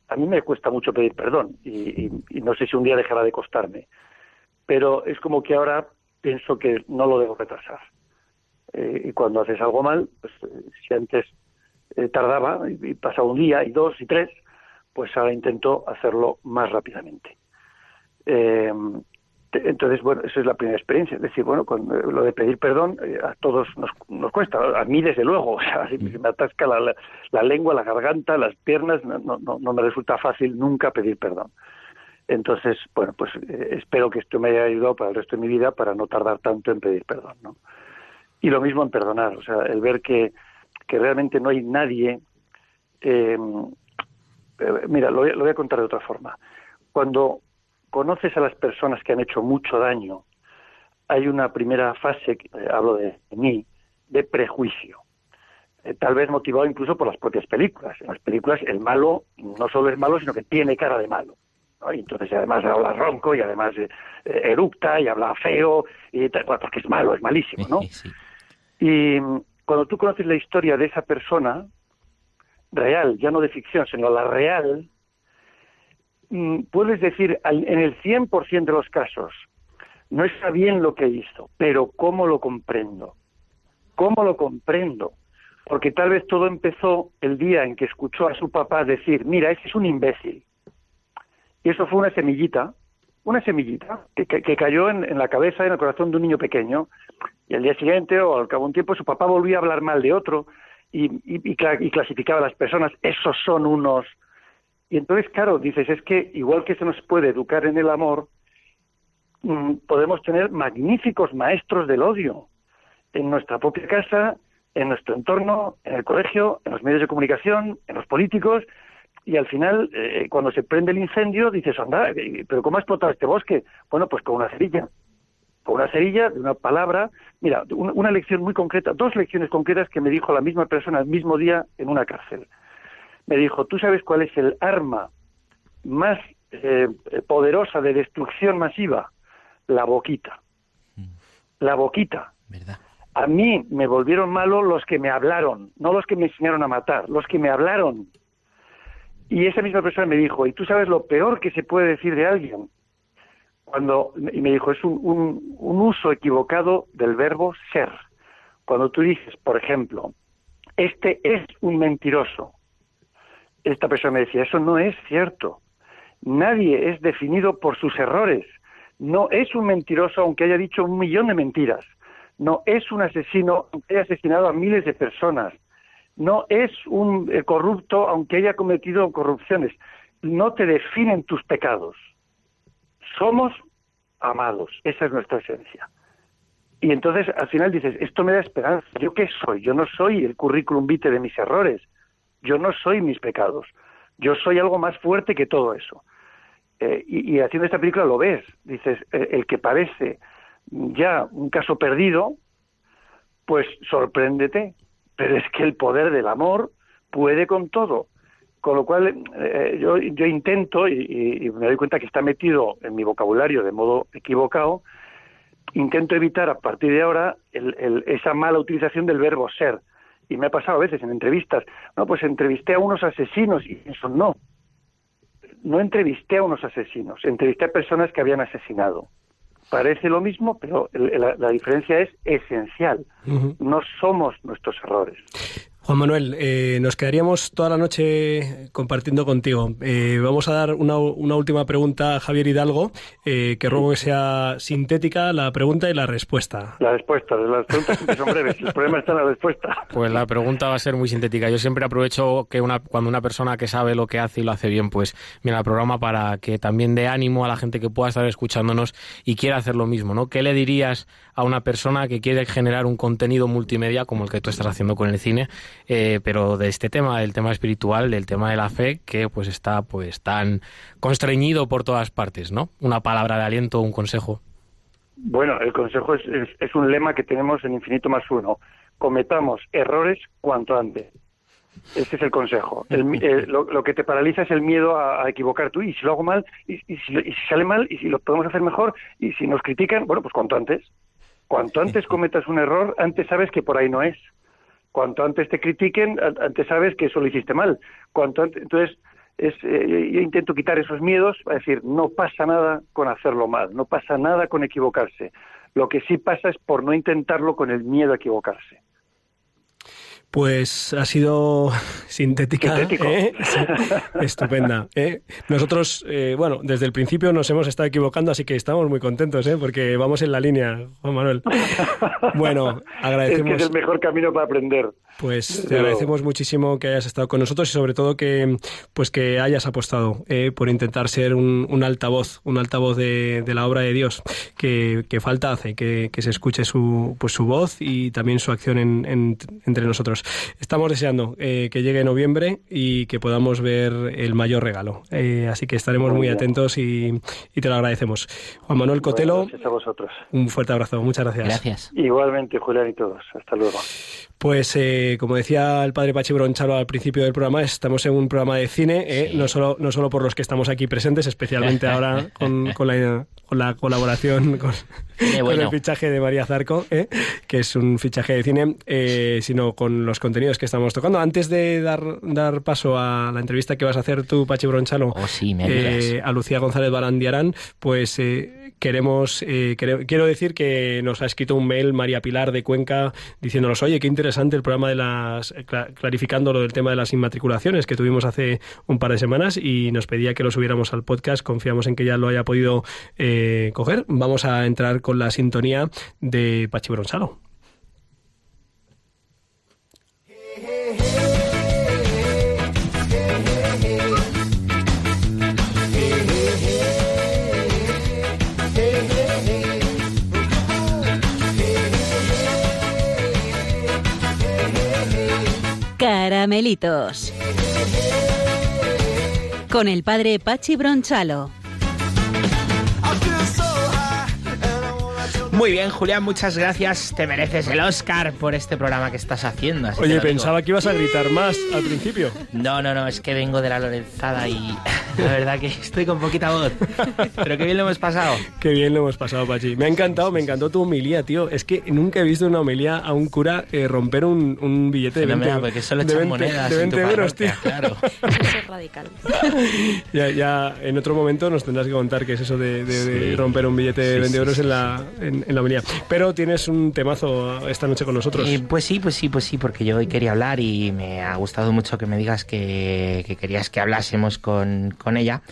a mí me cuesta mucho pedir perdón y, y- y no sé si un día dejará de costarme, pero es como que ahora pienso que no lo debo retrasar. Eh, y cuando haces algo mal, pues eh, si antes eh, tardaba y, pasaba un día y dos y tres, pues ahora intento hacerlo más rápidamente. Eh, entonces, bueno, esa es la primera experiencia. Es decir, bueno, con lo de pedir perdón a todos nos, nos cuesta. A mí, desde luego, o sea, me atasca la, la- la lengua, la garganta, las piernas, no, no- no me resulta fácil nunca pedir perdón. Entonces, bueno, pues eh, espero que esto me haya ayudado para el resto de mi vida para no tardar tanto en pedir perdón, ¿no? Y lo mismo en perdonar, o sea, el ver que, que realmente no hay nadie. eh, eh, mira, lo lo voy a contar de otra forma. Cuando conoces a las personas que han hecho mucho daño, hay una primera fase, hablo de, mí, de prejuicio. Tal vez motivado incluso por las propias películas. En las películas el malo no solo es malo, sino que tiene cara de malo. ¿No? Y entonces además habla ronco y además eh, eh, eructa y habla feo, y tal, bueno, porque es malo, es malísimo, ¿no? Sí. Y mm, cuando tú conoces la historia de esa persona, real, ya no de ficción, sino la real, mm, puedes decir en el 100% de los casos, no está bien lo que hizo, pero ¿cómo lo comprendo? ¿Cómo lo comprendo? Porque tal vez todo empezó el día en que escuchó a su papá decir, mira, ese es un imbécil. Y eso fue una semillita una semillita que, cayó en, la cabeza, en el corazón de un niño pequeño, y al día siguiente o al cabo de un tiempo su papá volvía a hablar mal de otro y clasificaba a las personas, esos son unos... Y entonces, claro, dices, es que igual que se nos puede educar en el amor, mm, podemos tener magníficos maestros del odio en nuestra propia casa, en nuestro entorno, en el colegio, en los medios de comunicación, en los políticos, y al final, eh, cuando se prende el incendio, dices, anda, eh, pero ¿cómo ha explotado este bosque? Bueno, pues con una cerilla, con una cerilla de una palabra. Mira, un- una lección muy concreta, dos lecciones concretas que me dijo la misma persona el mismo día en una cárcel. Me dijo, ¿tú sabes cuál es el arma más eh, poderosa de destrucción masiva? La boquita. La boquita. ¿Verdad? A mí me volvieron malo los que me hablaron, no los que me enseñaron a matar, los que me hablaron. Y esa misma persona me dijo, ¿y tú sabes lo peor que se puede decir de alguien? Cuando, y me dijo, es un, un- un uso equivocado del verbo ser. Cuando tú dices, por ejemplo, este es un mentiroso, esta persona me decía, eso no es cierto. Nadie es definido por sus errores. No es un mentiroso aunque haya dicho un millón de mentiras. No es un asesino aunque haya asesinado a miles de personas. No es un eh, corrupto aunque haya cometido corrupciones. No te definen tus pecados. Somos amados. Esa es nuestra esencia. Y entonces al final dices, esto me da esperanza. ¿Yo qué soy? Yo no soy el currículum vitae de mis errores. Yo no soy mis pecados. Yo soy algo más fuerte que todo eso. Eh, y, haciendo esta película lo ves. Dices, eh, el que parece ya un caso perdido, pues sorpréndete. Pero es que el poder del amor puede con todo. Con lo cual eh, yo, yo intento, y, y- me doy cuenta que está metido en mi vocabulario de modo equivocado, intento evitar a partir de ahora el- el- esa mala utilización del verbo ser. Y me ha pasado a veces en entrevistas, no, pues entrevisté a unos asesinos y eso no. No entrevisté a unos asesinos, entrevisté a personas que habían asesinado. Parece lo mismo, pero la, la diferencia es esencial. No somos nuestros errores. Juan Manuel, eh, nos quedaríamos toda la noche compartiendo contigo. Eh, vamos a dar una, una última pregunta a Javier Hidalgo, eh, que ruego que sea sintética la pregunta y la respuesta. La respuesta, las preguntas siempre son breves, el problema está en la respuesta. Pues la pregunta va a ser muy sintética. Yo siempre aprovecho que una, cuando una persona que sabe lo que hace y lo hace bien, pues mira el programa para que también dé ánimo a la gente que pueda estar escuchándonos y quiera hacer lo mismo, ¿no? ¿Qué le dirías a una persona que quiere generar un contenido multimedia como el que tú estás haciendo con el cine, eh, pero de este tema, del tema espiritual, del tema de la fe, que pues está pues tan constreñido por todas partes, ¿no? Una palabra de aliento, un consejo. Bueno, el consejo es, es- es un lema que tenemos en Infinito más uno. Cometamos errores cuanto antes. Ese es el consejo. El lo, lo que te paraliza es el miedo a, a equivocar tú. Y si lo hago mal, y, y si, y si sale mal, y si lo podemos hacer mejor, y si nos critican, bueno, pues cuanto antes. Cuanto antes cometas un error, antes sabes que por ahí no es. Cuanto antes te critiquen, antes sabes que eso lo hiciste mal. Cuanto antes, entonces, es, eh, yo- intento quitar esos miedos, a decir, no pasa nada con hacerlo mal, no pasa nada con equivocarse. Lo que sí pasa es por no intentarlo con el miedo a equivocarse. Pues ha sido sintética. ¿eh? Estupenda. ¿eh? Nosotros, eh, bueno, desde el principio nos hemos estado equivocando, así que estamos muy contentos, ¿eh? porque vamos en la línea, Juan Manuel. Bueno, Es que agradecemos. es el mejor camino para aprender. Pues te Pero- agradecemos muchísimo que hayas estado con nosotros y sobre todo que pues que hayas apostado eh, por intentar ser un, un altavoz, un altavoz de, de la obra de Dios, que, que falta hace, que, que se escuche su, pues su voz y también su acción en- en- entre nosotros. Estamos deseando eh, que llegue noviembre y que podamos ver el mayor regalo. Eh, así que estaremos Muy atentos y, y te lo agradecemos. Juan Manuel Cotelo, gracias a vosotros. un fuerte abrazo. Muchas gracias. Gracias. Igualmente, Julián y todos. Hasta luego. Pues eh, como decía el padre Pachi Bronchalo al principio del programa, estamos en un programa de cine, eh, no, solo, no solo por los que estamos aquí presentes, especialmente ahora con, con la, con la colaboración con, el fichaje de María Zarco, eh, que es un fichaje de cine, eh, sino con los contenidos que estamos tocando. Antes de dar, dar paso a la entrevista que vas a hacer tú, Pachi Bronchalo, Oh, sí, me eh, a Lucía González Barandiarán, pues eh, queremos, eh, quiero decir que nos ha escrito un mail María Pilar de Cuenca diciéndonos, oye, qué interesante el programa de las, eh, cla- clarificando lo del tema de las inmatriculaciones que tuvimos hace un par de semanas y nos pedía que lo subiéramos al podcast. Confiamos en que ya lo haya podido eh, coger. Vamos a entrar con la sintonía de Pachi Bronsalo. Con el padre Pachi Bronchalo. Muy bien, Julián, muchas gracias. Te mereces el Oscar por este programa que estás haciendo. así Oye, pensaba que ibas a gritar más al principio. No, no, no, es que vengo de la Lorenzada y la verdad que estoy con poquita voz. Pero qué bien lo hemos pasado. Qué bien lo hemos pasado, Pachi. Me ha encantado, me encantó tu homilía, tío. Es que nunca he visto una homilía a un cura eh, romper un, un billete de 20, Fenomenal, porque solo de echan 20 monedas de en tu 20 euros, tío. claro. Eso es radical. Ya, ya en otro momento nos tendrás que contar qué es eso de, de- de Sí. romper un billete de Sí, 20 sí, euros sí, en, la, en, en la homilía. Pero tienes un temazo esta noche con nosotros. Eh, pues sí, pues sí, pues sí, porque yo hoy quería hablar y me ha gustado mucho que me digas que, que querías que hablásemos con, con ella,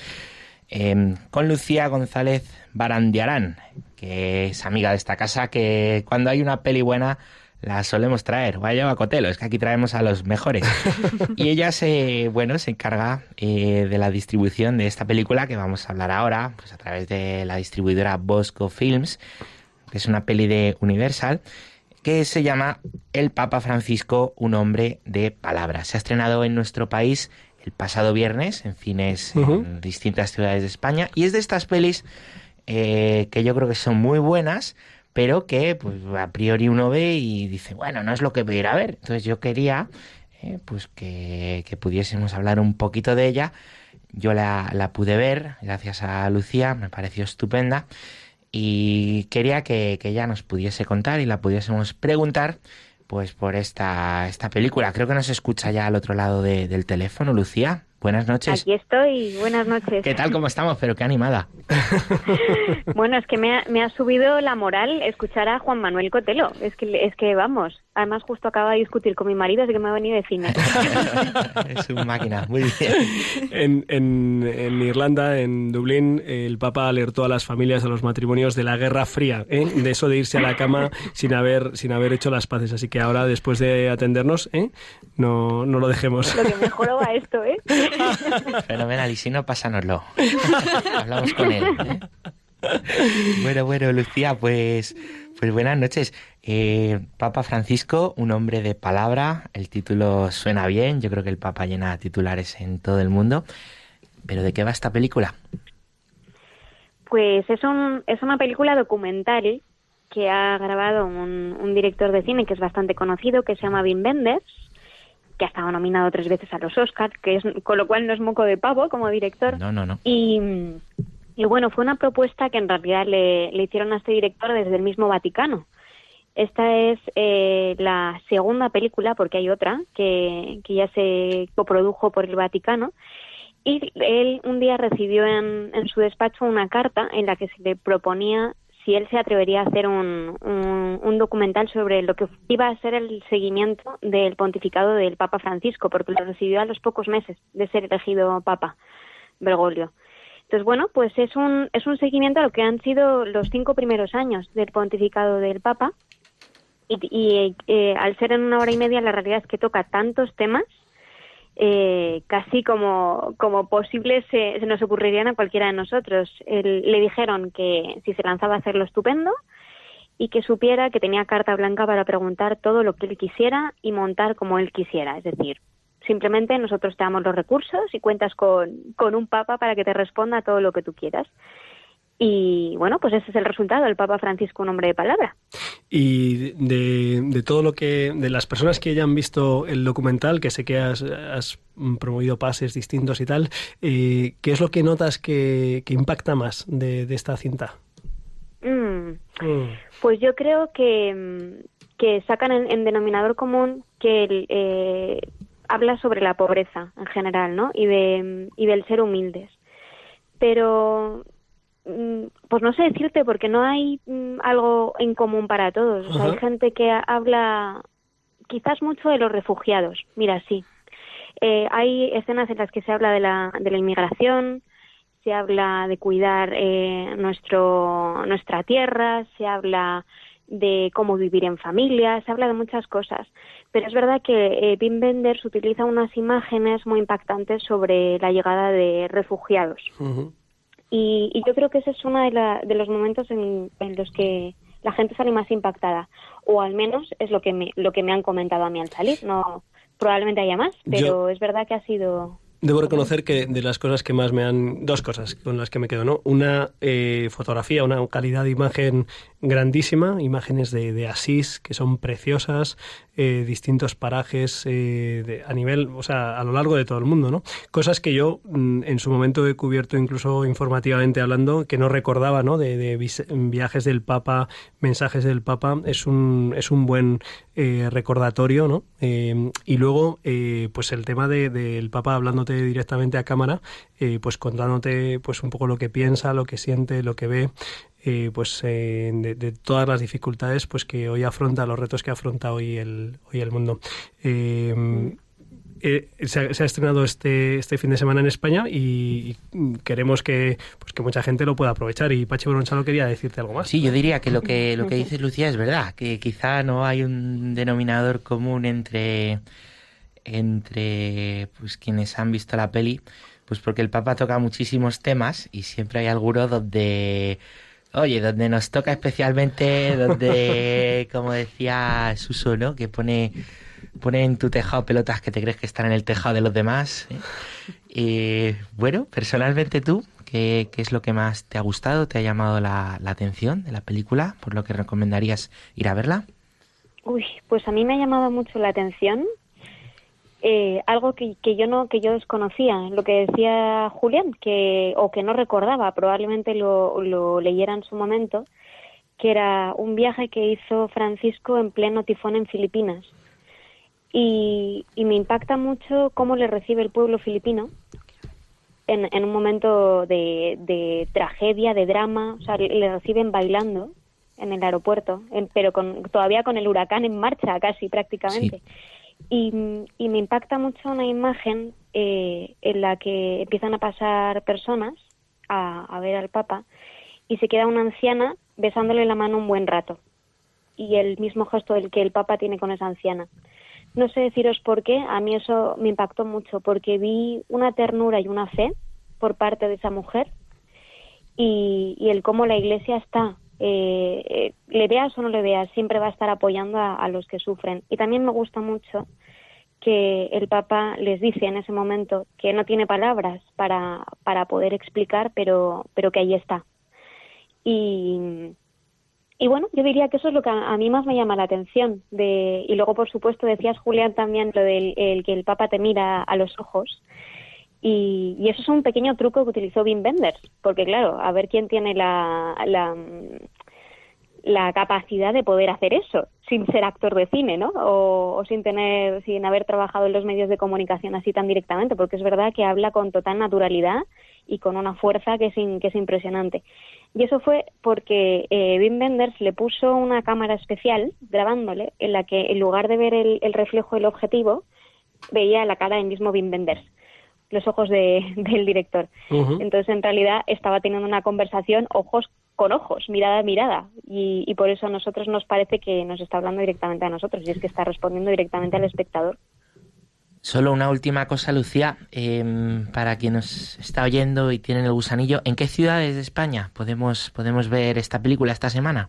eh, con Lucía González Barandiarán, que es amiga de esta casa, que cuando hay una peli buena la solemos traer. Vaya a Cotelo, es que aquí traemos a los mejores. y ella se, bueno, se encarga eh, de la distribución de esta película que vamos a hablar ahora, pues a través de la distribuidora Bosco Films, que es una peli de Universal, que se llama El Papa Francisco, un hombre de palabras. Se ha estrenado en nuestro país el pasado viernes en cines Ujú. en distintas ciudades de España y es de estas pelis eh, que yo creo que son muy buenas, pero que pues a priori uno ve y dice, bueno, no es lo que voy a ir a ver. Entonces yo quería eh, pues que, que pudiésemos hablar un poquito de ella. Yo la, la pude ver, gracias a Lucía, me pareció estupenda y quería que, que ella nos pudiese contar y la pudiésemos preguntar pues por esta, esta película. Creo que nos escucha ya al otro lado de- del teléfono, Lucía. Buenas noches. Aquí estoy, buenas noches. ¿Qué tal? ¿Cómo estamos? Pero qué animada. Bueno, es que me ha, me ha subido la moral escuchar a Juan Manuel Cotelo. Es que, es que vamos, además justo acaba de discutir con mi marido, así que me ha venido de cine. es un máquina, muy bien. En, en- en Irlanda, en Dublín, el Papa alertó a las familias, a los matrimonios de la Guerra Fría, ¿eh? de eso de irse a la cama sin haber, sin haber hecho las paces. Así que ahora, después de atendernos, ¿eh? no, no lo dejemos. Lo que mejor va esto, ¿eh? Fenomenal, y si no, pásanoslo. Hablamos con él. ¿eh? Bueno, bueno, Lucía, pues, pues buenas noches. Eh, Papa Francisco, un hombre de palabra, el título suena bien, yo creo que el Papa llena titulares en todo el mundo. Pero ¿de qué va esta película? Pues es, un, es una película documental que ha grabado un, un director de cine que es bastante conocido, que se llama Wim Wenders, que ha estado nominado tres veces a los Oscars, que es, con lo cual no es moco de pavo como director. No, no, no. Y, y bueno, fue una propuesta que en realidad le, le hicieron a este director desde el mismo Vaticano. Esta es eh, la segunda película, porque hay otra, que, que ya se coprodujo por el Vaticano. Y él un día recibió en, en su despacho una carta en la que se le proponía si él se atrevería a hacer un, un, documental sobre lo que iba a ser el seguimiento del pontificado del Papa Francisco, porque lo recibió a los pocos meses de ser elegido Papa, Bergoglio. Entonces, bueno, pues es un, es un seguimiento a lo que han sido los cinco primeros años del pontificado del Papa. Y, y, eh, al ser en una hora y media, la realidad es que toca tantos temas, eh, casi como, como posibles se, se nos ocurrirían a cualquiera de nosotros. Le dijeron que si se lanzaba a hacerlo estupendo y que supiera que tenía carta blanca para preguntar todo lo que él quisiera y montar como él quisiera. Es decir, simplemente nosotros te damos los recursos y cuentas con, con un papa para que te responda a todo lo que tú quieras. Y bueno, pues ese es el resultado, el Papa Francisco, un hombre de palabra. Y de, de todo lo que. de las personas que ya han visto el documental, que sé que has, has promovido pases distintos y tal, eh, ¿qué es lo que notas que, que impacta más de, de esta cinta? Mm, Mm. Pues yo creo que, que sacan en, en denominador común que el, eh, habla sobre la pobreza en general, ¿no? Y, de, y del ser humildes. Pero pues no sé decirte porque no hay mm, algo en común para todos. O sea, hay gente que ha- habla quizás mucho de los refugiados. Mira, sí. Eh, hay escenas en las que se habla de la, de la inmigración, se habla de cuidar eh, nuestro, nuestra tierra, se habla de cómo vivir en familia, se habla de muchas cosas. Pero es verdad que eh, Wim Wenders utiliza unas imágenes muy impactantes sobre la llegada de refugiados. Y, y yo creo que ese es uno de, la- de los momentos en, en los que la gente sale más impactada. O al menos es lo que me, lo que me han comentado a mí al salir. No, probablemente haya más, pero Yo- es verdad que ha sido Debo reconocer que de las cosas que más me han... Dos cosas con las que me quedo, ¿no? Una eh, fotografía, una calidad de imagen grandísima, imágenes de, de Asís que son preciosas, eh, distintos parajes eh, de- a nivel, o sea, a lo largo de todo el mundo, ¿no? Cosas que yo mm, en su momento he cubierto incluso informativamente hablando, que no recordaba, ¿no? De, de viajes del Papa, mensajes del Papa, es un, es un buen eh, recordatorio, ¿no? Eh, y luego, eh, pues el tema de- del Papa hablándote directamente a cámara, pues contándote pues un poco lo que piensa, lo que siente, lo que ve, eh, pues eh, de, todas las dificultades pues que hoy afronta, los retos que afronta hoy el, hoy el mundo. Eh, eh, se, ha, se estrenado este, este fin de semana en España y, queremos que, pues que mucha gente lo pueda aprovechar. Y Pachi Bronchalo quería decirte algo más. Sí, yo diría que lo que lo que dice Lucía es verdad, que quizá no hay un denominador común entre entre pues quienes han visto la peli, pues porque el Papa toca muchísimos temas y siempre hay alguno donde oye, donde nos toca especialmente, donde como decía Suso, ¿no? que pone pone en tu tejado pelotas que te crees que están en el tejado de los demás. ¿eh? Y bueno, personalmente tú, ¿qué, qué es lo que más te ha gustado, te ha llamado la, la atención de la película? ¿Por lo que recomendarías ir a verla? Uy, pues a mí me ha llamado mucho la atención eh, algo que, que yo no que yo desconocía, lo que decía Julián, que o que no recordaba, probablemente lo, lo leyera en su momento, que era un viaje que hizo Francisco en pleno tifón en Filipinas. Y, y me impacta mucho cómo le recibe el pueblo filipino en, en un momento de, de tragedia, de drama, o sea, le reciben bailando en el aeropuerto, en- pero con, todavía con el huracán en marcha casi prácticamente. Y, y me impacta mucho una imagen eh, en la que empiezan a pasar personas a, a ver al Papa y se queda una anciana besándole la mano un buen rato. Y el mismo gesto del que el Papa tiene con esa anciana. No sé deciros por qué, a mí eso me impactó mucho, porque vi una ternura y una fe por parte de esa mujer y, y el cómo la Iglesia está, eh, eh, le veas o no le veas, siempre va a estar apoyando a, los que sufren. Y también me gusta mucho que el Papa les dice en ese momento que no tiene palabras para, para poder explicar, pero, pero que ahí está. Y, y bueno, yo diría que eso es lo que a, mí más me llama la atención. De, y luego, por supuesto, decías, Julián, también lo del el que el Papa te mira a los ojos. Y, y eso es un pequeño truco que utilizó Wim Wenders, porque claro, a ver quién tiene la, la, la capacidad de poder hacer eso sin ser actor de cine, ¿no? O, o sin tener, sin haber trabajado en los medios de comunicación así tan directamente, porque es verdad que habla con total naturalidad y con una fuerza que es, que es impresionante. Y eso fue porque eh, Wim Wenders le puso una cámara especial grabándole en la que en lugar de ver el, el reflejo del objetivo veía la cara del mismo Wim Wenders, los ojos de- del director. Entonces, en realidad, estaba teniendo una conversación ojos con ojos, mirada a mirada. Y, y por eso a nosotros nos parece que nos está hablando directamente a nosotros, y es que está respondiendo directamente al espectador. Solo una última cosa, Lucía, em, para quien nos está oyendo y tiene el gusanillo, ¿en qué ciudades de España podemos, podemos ver esta película esta semana?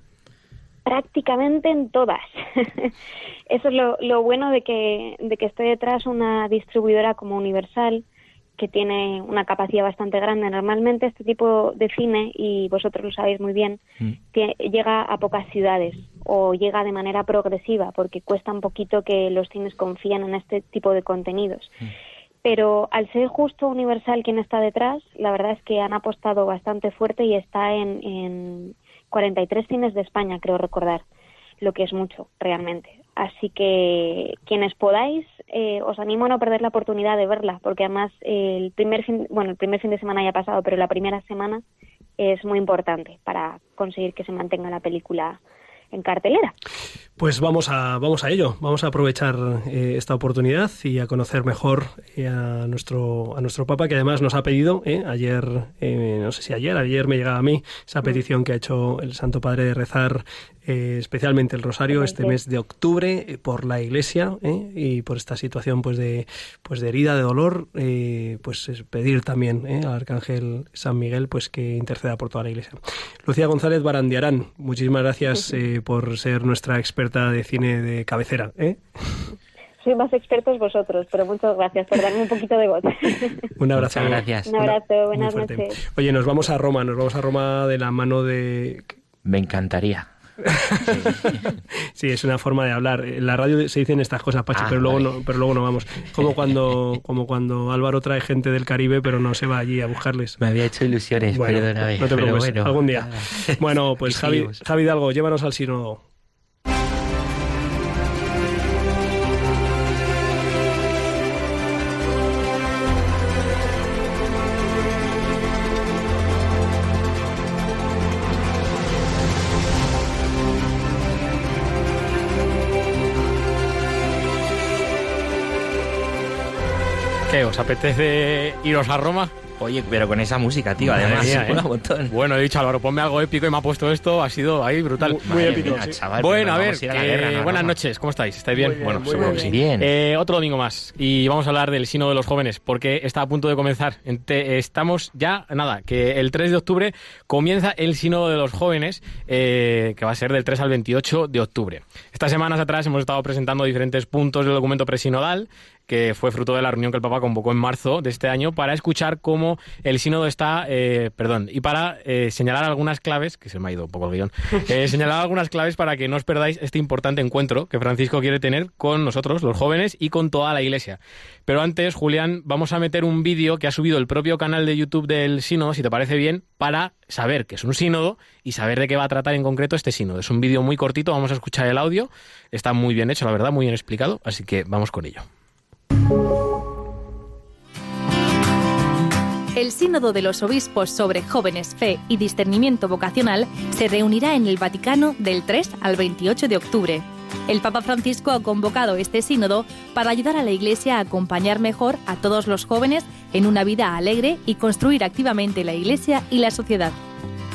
Prácticamente en todas. Eso es lo, lo bueno de que, de que esté detrás una distribuidora como Universal, que tiene una capacidad bastante grande. Normalmente este tipo de cine, y vosotros lo sabéis muy bien, tie- llega a pocas ciudades o llega de manera progresiva porque cuesta un poquito que los cines confíen en este tipo de contenidos. Pero al ser justo Universal quien está detrás, la verdad es que han apostado bastante fuerte y está en, en 43 cines de España, creo recordar, lo que es mucho realmente. Así que quienes podáis, eh, os animo a no perder la oportunidad de verla, porque además el primer fin, bueno, el primer fin de semana ya ha pasado, pero la primera semana es muy importante para conseguir que se mantenga la película en cartelera. Pues vamos a, vamos a ello, vamos a aprovechar eh, esta oportunidad y a conocer mejor eh, a, nuestro, a nuestro Papa, que además nos ha pedido, eh, ayer, no sé si ayer, ayer me llegaba a mí esa petición que ha hecho el Santo Padre de rezar especialmente el Rosario este mes de octubre por la Iglesia y por esta situación pues de, pues de herida, de dolor, pues es pedir también al Arcángel San Miguel pues que interceda por toda la Iglesia. Lucía González Barandiarán, muchísimas gracias por ser nuestra experta de cine de cabecera. ¿eh? Soy más expertos vosotros, pero muchas gracias por darme un poquito de voz. Un abrazo. Muchas gracias. Un abrazo, buenas noches. Oye, nos vamos a Roma, nos vamos a Roma de la mano de... Me encantaría. Sí, es una forma de hablar. En la radio se dicen estas cosas, Pachi, Ah, pero luego no, pero luego no vamos. Como cuando, como cuando Álvaro trae gente del Caribe, pero no se va allí a buscarles. Me había hecho ilusiones, Bueno, perdóname. no te pero preocupes, bueno. algún día. Bueno, pues Javi. Javi Hidalgo, llévanos al sínodo. ¿Qué? ¿Os apetece iros a Roma? Oye, pero con esa música, tío, Madre además, mía, ¿eh? un montón. Bueno, he dicho Álvaro, ponme algo épico y me ha puesto esto, ha sido ahí brutal. Muy épico, mía, sí. chaval, pero Bueno, no a ver, a guerra, buenas noches, ¿cómo estáis? ¿Estáis bien? Bueno, muy seguro bien. que sí. Bien. Eh, otro domingo más y vamos a hablar del Sino de los Jóvenes porque está a punto de comenzar. Estamos ya, nada, que el 3 de octubre comienza el Sino de los Jóvenes eh, que va a ser del 3 al 28 de octubre. Estas semanas atrás hemos estado presentando diferentes puntos del documento presinodal que fue fruto de la reunión que el Papa convocó en marzo de este año para escuchar cómo el sínodo está, eh, perdón, y para eh, señalar algunas claves, que se me ha ido un poco el guion, eh, señalar algunas claves para que no os perdáis este importante encuentro que Francisco quiere tener con nosotros, los jóvenes, y con toda la iglesia. Pero antes, Julián, vamos a meter un vídeo que ha subido el propio canal de YouTube del sínodo, si te parece bien, para saber que es un sínodo y saber de qué va a tratar en concreto este sínodo. Es un vídeo muy cortito, vamos a escuchar el audio, está muy bien hecho, la verdad, muy bien explicado, así que vamos con ello. El Sínodo de los Obispos sobre Jóvenes, Fe y Discernimiento Vocacional se reunirá en el Vaticano del 3 al 28 de octubre. El Papa Francisco ha convocado este sínodo para ayudar a la Iglesia a acompañar mejor a todos los jóvenes en una vida alegre y construir activamente la Iglesia y la sociedad.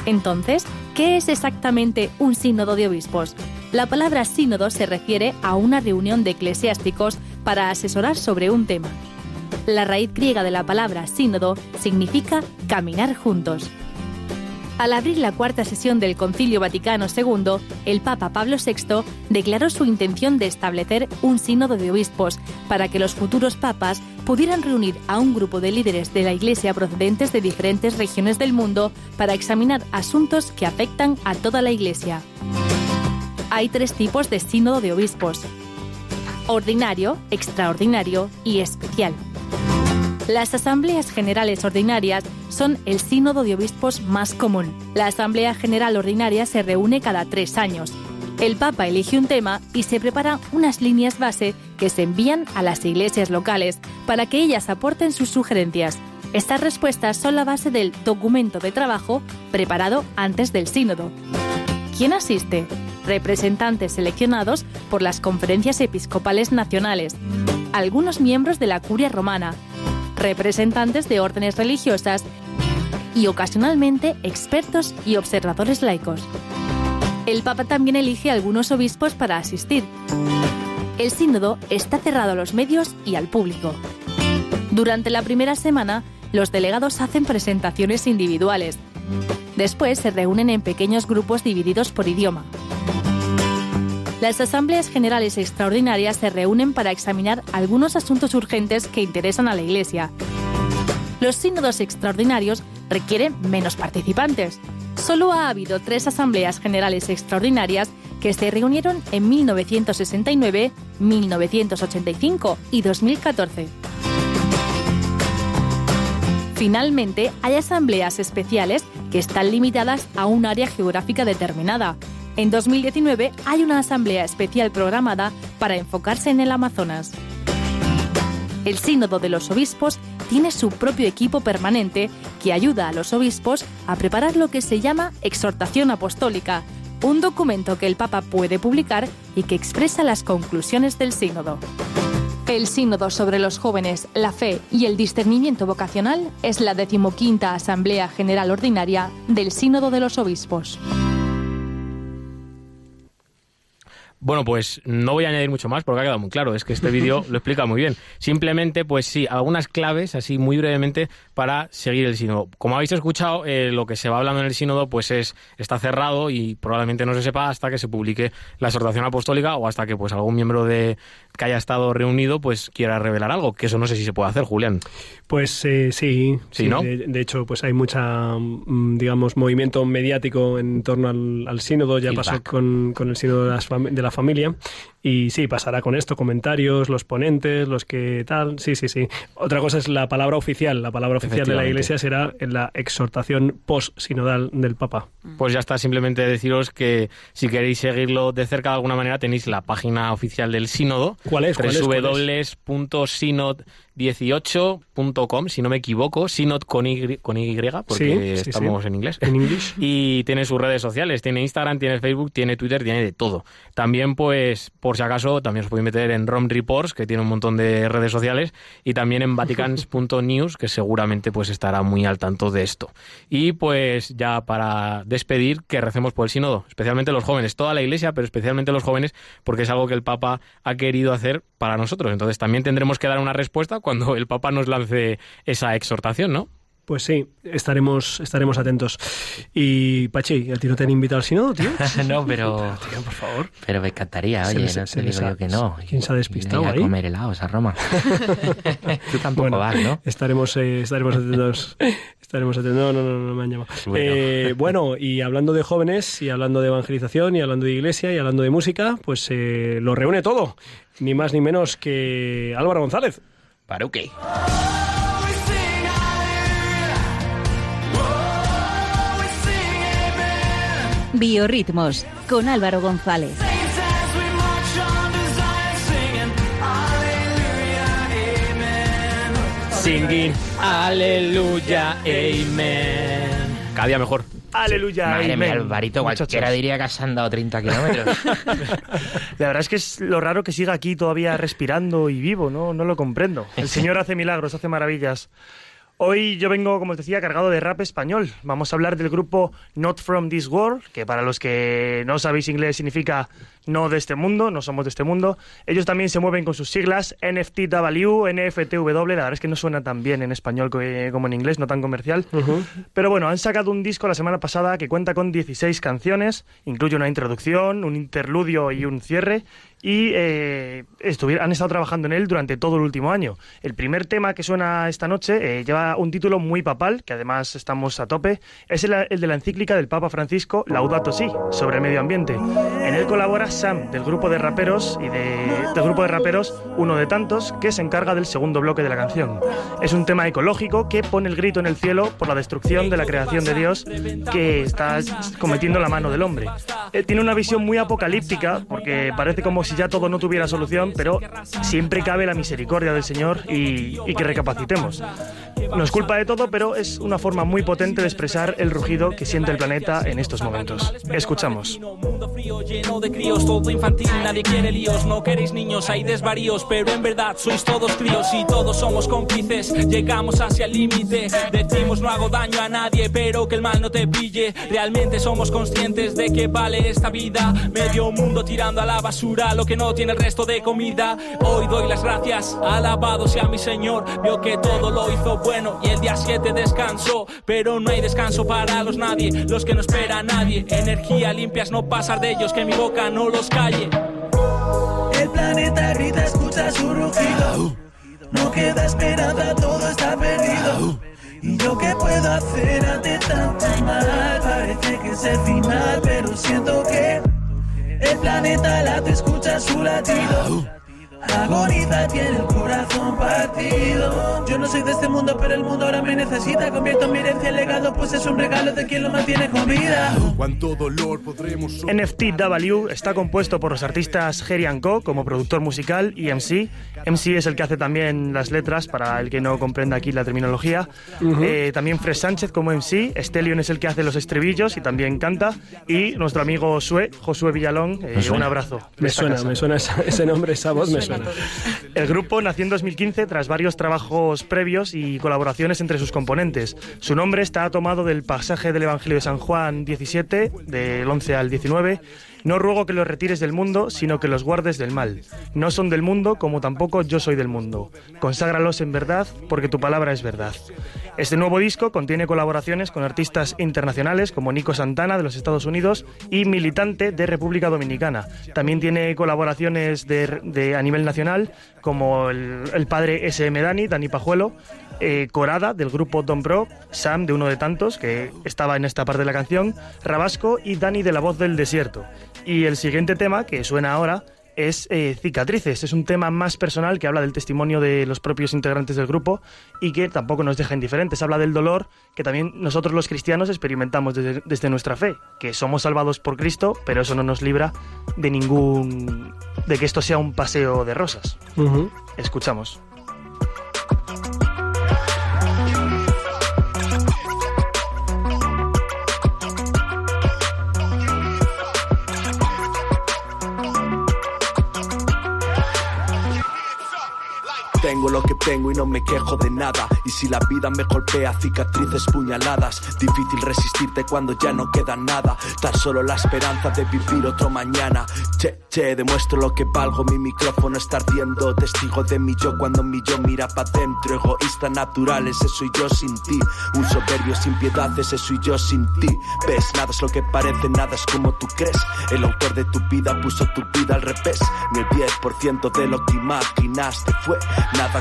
Entonces, ¿qué es exactamente un sínodo de obispos? La palabra sínodo se refiere a una reunión de eclesiásticos para asesorar sobre un tema. La raíz griega de la palabra sínodo significa caminar juntos. Al abrir la cuarta sesión del Concilio Vaticano II, el Papa Pablo VI declaró su intención de establecer un sínodo de obispos para que los futuros papas pudieran reunir a un grupo de líderes de la Iglesia procedentes de diferentes regiones del mundo para examinar asuntos que afectan a toda la Iglesia. Hay tres tipos de sínodo de obispos. Ordinario, extraordinario y especial. Las asambleas generales ordinarias son el sínodo de obispos más común. La Asamblea General Ordinaria se reúne cada tres años. El Papa elige un tema y se preparan unas líneas base que se envían a las iglesias locales para que ellas aporten sus sugerencias. Estas respuestas son la base del documento de trabajo preparado antes del sínodo. ¿Quién asiste? Representantes seleccionados por las conferencias episcopales nacionales, algunos miembros de la curia romana, representantes de órdenes religiosas y ocasionalmente expertos y observadores laicos. El Papa también elige algunos obispos para asistir. El sínodo está cerrado a los medios y al público. Durante la primera semana, los delegados hacen presentaciones individuales. Después se reúnen en pequeños grupos divididos por idioma. Las asambleas generales extraordinarias se reúnen para examinar algunos asuntos urgentes que interesan a la Iglesia. Los sínodos extraordinarios requieren menos participantes. Solo ha habido tres asambleas generales extraordinarias que se reunieron en 1969, 1985 y 2014. Finalmente, hay asambleas especiales que están limitadas a un área geográfica determinada. En 2019 hay una asamblea especial programada para enfocarse en el Amazonas. El Sínodo de los Obispos tiene su propio equipo permanente que ayuda a los obispos a preparar lo que se llama exhortación apostólica, un documento que el Papa puede publicar y que expresa las conclusiones del sínodo. El Sínodo sobre los jóvenes, la fe y el discernimiento vocacional es la decimoquinta Asamblea General Ordinaria del Sínodo de los Obispos. Bueno, pues no voy a añadir mucho más porque ha quedado muy claro. Es que este vídeo lo explica muy bien. Simplemente, pues sí, algunas claves, así muy brevemente, para seguir el sínodo. Como habéis escuchado, eh, lo que se va hablando en el sínodo, pues es está cerrado y probablemente no se sepa hasta que se publique la exhortación apostólica o hasta que pues algún miembro de que haya estado reunido pues quiera revelar algo. Que eso no sé si se puede hacer, Julián. Pues eh, sí, Sí, ¿no? De, de hecho, pues hay mucha, mm, digamos, movimiento mediático en torno al, al sínodo. Ya pasó Feedback. con, con el sínodo de, las de la familia. Y sí, pasará con esto, comentarios, los ponentes, los que tal. Sí, sí, sí. Otra cosa es la palabra oficial. La palabra oficial de la. Iglesia será en la exhortación post-sinodal del Papa. Pues ya está, simplemente deciros que si queréis seguirlo de cerca de alguna manera tenéis la página oficial del sínodo. ¿Cuál es? ¿Cuál es? ¿Cuál es? www.synod18.com, si no me equivoco, synod con Y, con y porque Sí, sí, estamos sí. en inglés. En inglés. Y tiene sus redes sociales, tiene Instagram, tiene Facebook, tiene Twitter, tiene de todo. También, pues, por si acaso, también os podéis meter en Rom Reports, que tiene un montón de redes sociales, y también en vaticans.news, que seguramente pues estará muy al tanto de esto. Y pues ya para despedir, que recemos por el sínodo, especialmente los jóvenes, toda la iglesia, pero especialmente los jóvenes, porque es algo que el Papa ha querido hacer para nosotros. Entonces también tendremos que dar una respuesta cuando el Papa nos lance esa exhortación, ¿no? Pues sí, estaremos, estaremos atentos. Y Pachi, ¿a ti no te han invitado al sínodo, tío? no, pero... Tío, por favor. Pero me encantaría, Se oye, les- no se te les digo yo que no. ¿Quién se ha despistado Ir ahí? a comer helados a Roma. Tú tampoco Bueno, vas, ¿no? Estaremos, eh, estaremos atentos. Estaremos atentos. No, no, no, no me han llamado. Bueno. Eh, bueno, y hablando de jóvenes, y hablando de evangelización, y hablando de iglesia, y hablando de música, pues eh, lo reúne todo. Ni más ni menos que Álvaro González. Paruque. Biorritmos con Álvaro González. Singing, aleluya, amen. Cada día mejor. Aleluya. Madre mía. Alvarito, Muchachos. cualquiera diría que has andado 30 kilómetros. La verdad es que es lo raro que siga aquí todavía respirando y vivo, ¿no? No lo comprendo. El Señor hace milagros, hace maravillas. Hoy yo vengo, como os decía, cargado de rap español. Vamos a hablar del grupo Not From This World, que para los que no sabéis inglés significa no de este mundo, no somos de este mundo. Ellos también se mueven con sus siglas NFTW, NFTW. La verdad es que no suena tan bien en español como en inglés, no tan comercial. Pero bueno, han sacado un disco la semana pasada que cuenta con 16 canciones, incluye una introducción, un interludio y un cierre. Y eh, han estado trabajando en él durante todo el último año. El primer tema que suena esta noche eh, lleva un título muy papal, que además estamos a tope. Es el, el de la encíclica del Papa Francisco, Laudato Si, sobre el medio ambiente. En él colabora Sam, del grupo de raperos y de, del grupo de raperos, uno de tantos, que se encarga del segundo bloque de la canción. Es un tema ecológico que pone el grito en el cielo por la destrucción de la creación de Dios que está cometiendo la mano del hombre. Eh, tiene una visión muy apocalíptica porque parece como si ya todo no tuviera solución, pero siempre cabe la misericordia del Señor y, y que recapacitemos. No es culpa de todo, pero es una forma muy potente de expresar el rugido que siente el planeta en estos momentos. Escuchamos. Todo infantil, nadie quiere líos, no queréis niños, hay desvaríos, pero en verdad sois todos críos y todos somos cómplices, llegamos hacia el límite, decimos no hago daño a nadie, pero que el mal no te pille, realmente somos conscientes de que vale esta vida, medio mundo tirando a la basura lo que no tiene el resto de comida, hoy doy las gracias, alabado sea mi Señor, vio que todo lo hizo bueno y el día 7 descansó, pero no hay descanso para los nadie, los que no espera a nadie, energía limpias no pasar de ellos, que mi boca no los calle. El planeta grita, escucha su rugido. No queda esperanza, todo está perdido. ¿Y yo qué puedo hacer ante tanto mal? Parece que es el final, pero siento que el planeta late, escucha su latido. Agoniza, tiene el corazón partido. Yo no soy de este mundo, pero el mundo ahora me necesita. Convierto mi herencia en legado, pues es un regalo de quien lo mantiene con vida. Cuánto dolor podremos NFTW está compuesto por los artistas Jerry Co como productor musical y MC. MC es el que hace también las letras, para el que no comprenda aquí la terminología. Ujú. Eh, también Fred Sánchez como MC. Stellion es el que hace los estribillos y también canta. Y nuestro amigo Sue, Josué Villalón, eh, un abrazo. Me suena, casa. me suena ese nombre, esa voz me suena. El grupo nació en 2015 tras varios trabajos previos y colaboraciones entre sus componentes. Su nombre está tomado del pasaje del Evangelio de San Juan 17, del 11 al 19. No ruego que los retires del mundo, sino que los guardes del mal. No son del mundo, como tampoco yo soy del mundo. Conságralos en verdad, porque tu palabra es verdad. Este nuevo disco contiene colaboraciones con artistas internacionales como Nico Santana de los Estados Unidos y Militante de República Dominicana. También tiene colaboraciones de, de- a nivel nacional como el, padre SM Dani, Dani Pajuelo, eh, Corada del grupo Don Bro, Sam de uno de tantos que estaba en esta parte de la canción, Rabasco y Dani de la voz del desierto. Y el siguiente tema que suena ahora es eh, Cicatrices. Es un tema más personal que habla del testimonio de los propios integrantes del grupo y que tampoco nos deja indiferentes. Habla del dolor que también nosotros los cristianos experimentamos desde, desde nuestra fe, que somos salvados por Cristo, pero eso no nos libra de ningún... de que esto sea un paseo de rosas. Escuchamos. Tengo lo que tengo y no me quejo de nada. Y si la vida me golpea, cicatrices, puñaladas. Difícil resistirte cuando ya no queda nada. Tan solo la esperanza de vivir otro mañana. Che, che, demuestro lo que valgo. Mi micrófono está ardiendo. Testigo de mi yo cuando mi yo mira pa' dentro. Egoísta natural, ese soy yo sin ti. Un soberbio sin piedad, ese soy yo sin ti. Ves, nada es lo que parece, nada es como tú crees. El autor de tu vida puso tu vida al revés. Ni el 10% de lo que imaginaste fue.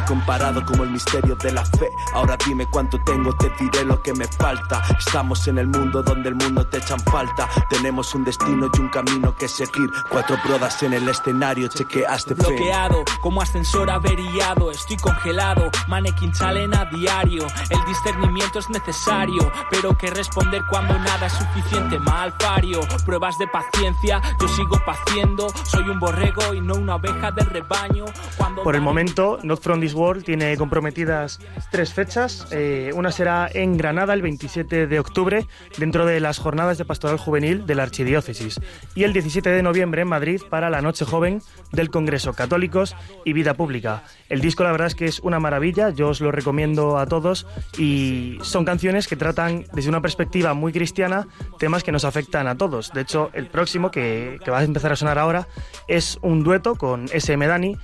Comparado como el misterio de la fe. Ahora dime cuánto tengo, te diré lo que me falta. Estamos en el mundo donde el mundo te echan falta. Tenemos un destino y un camino que seguir. Cuatro brodas en el escenario, chequeaste fe. Bloqueado, como ascensor averiado, estoy congelado, mannequin challenge a diario. El discernimiento es necesario, pero que responder cuando nada es suficiente, mal pario. Pruebas de paciencia, yo sigo paciendo. Soy un borrego y no una oveja del rebaño. Cuando Por el momento, Not This World tiene comprometidas tres fechas. Eh, una será en Granada el 27 de octubre, dentro de las jornadas de pastoral juvenil de la Archidiócesis. Y el 17 de noviembre en Madrid para la Noche Joven del Congreso Católicos y Vida Pública. El disco, la verdad es que es una maravilla, yo os lo recomiendo a todos. Y son canciones que tratan desde una perspectiva muy cristiana temas que nos afectan a todos. De hecho, el próximo, que va a empezar a sonar ahora, es un dueto con SM Dani.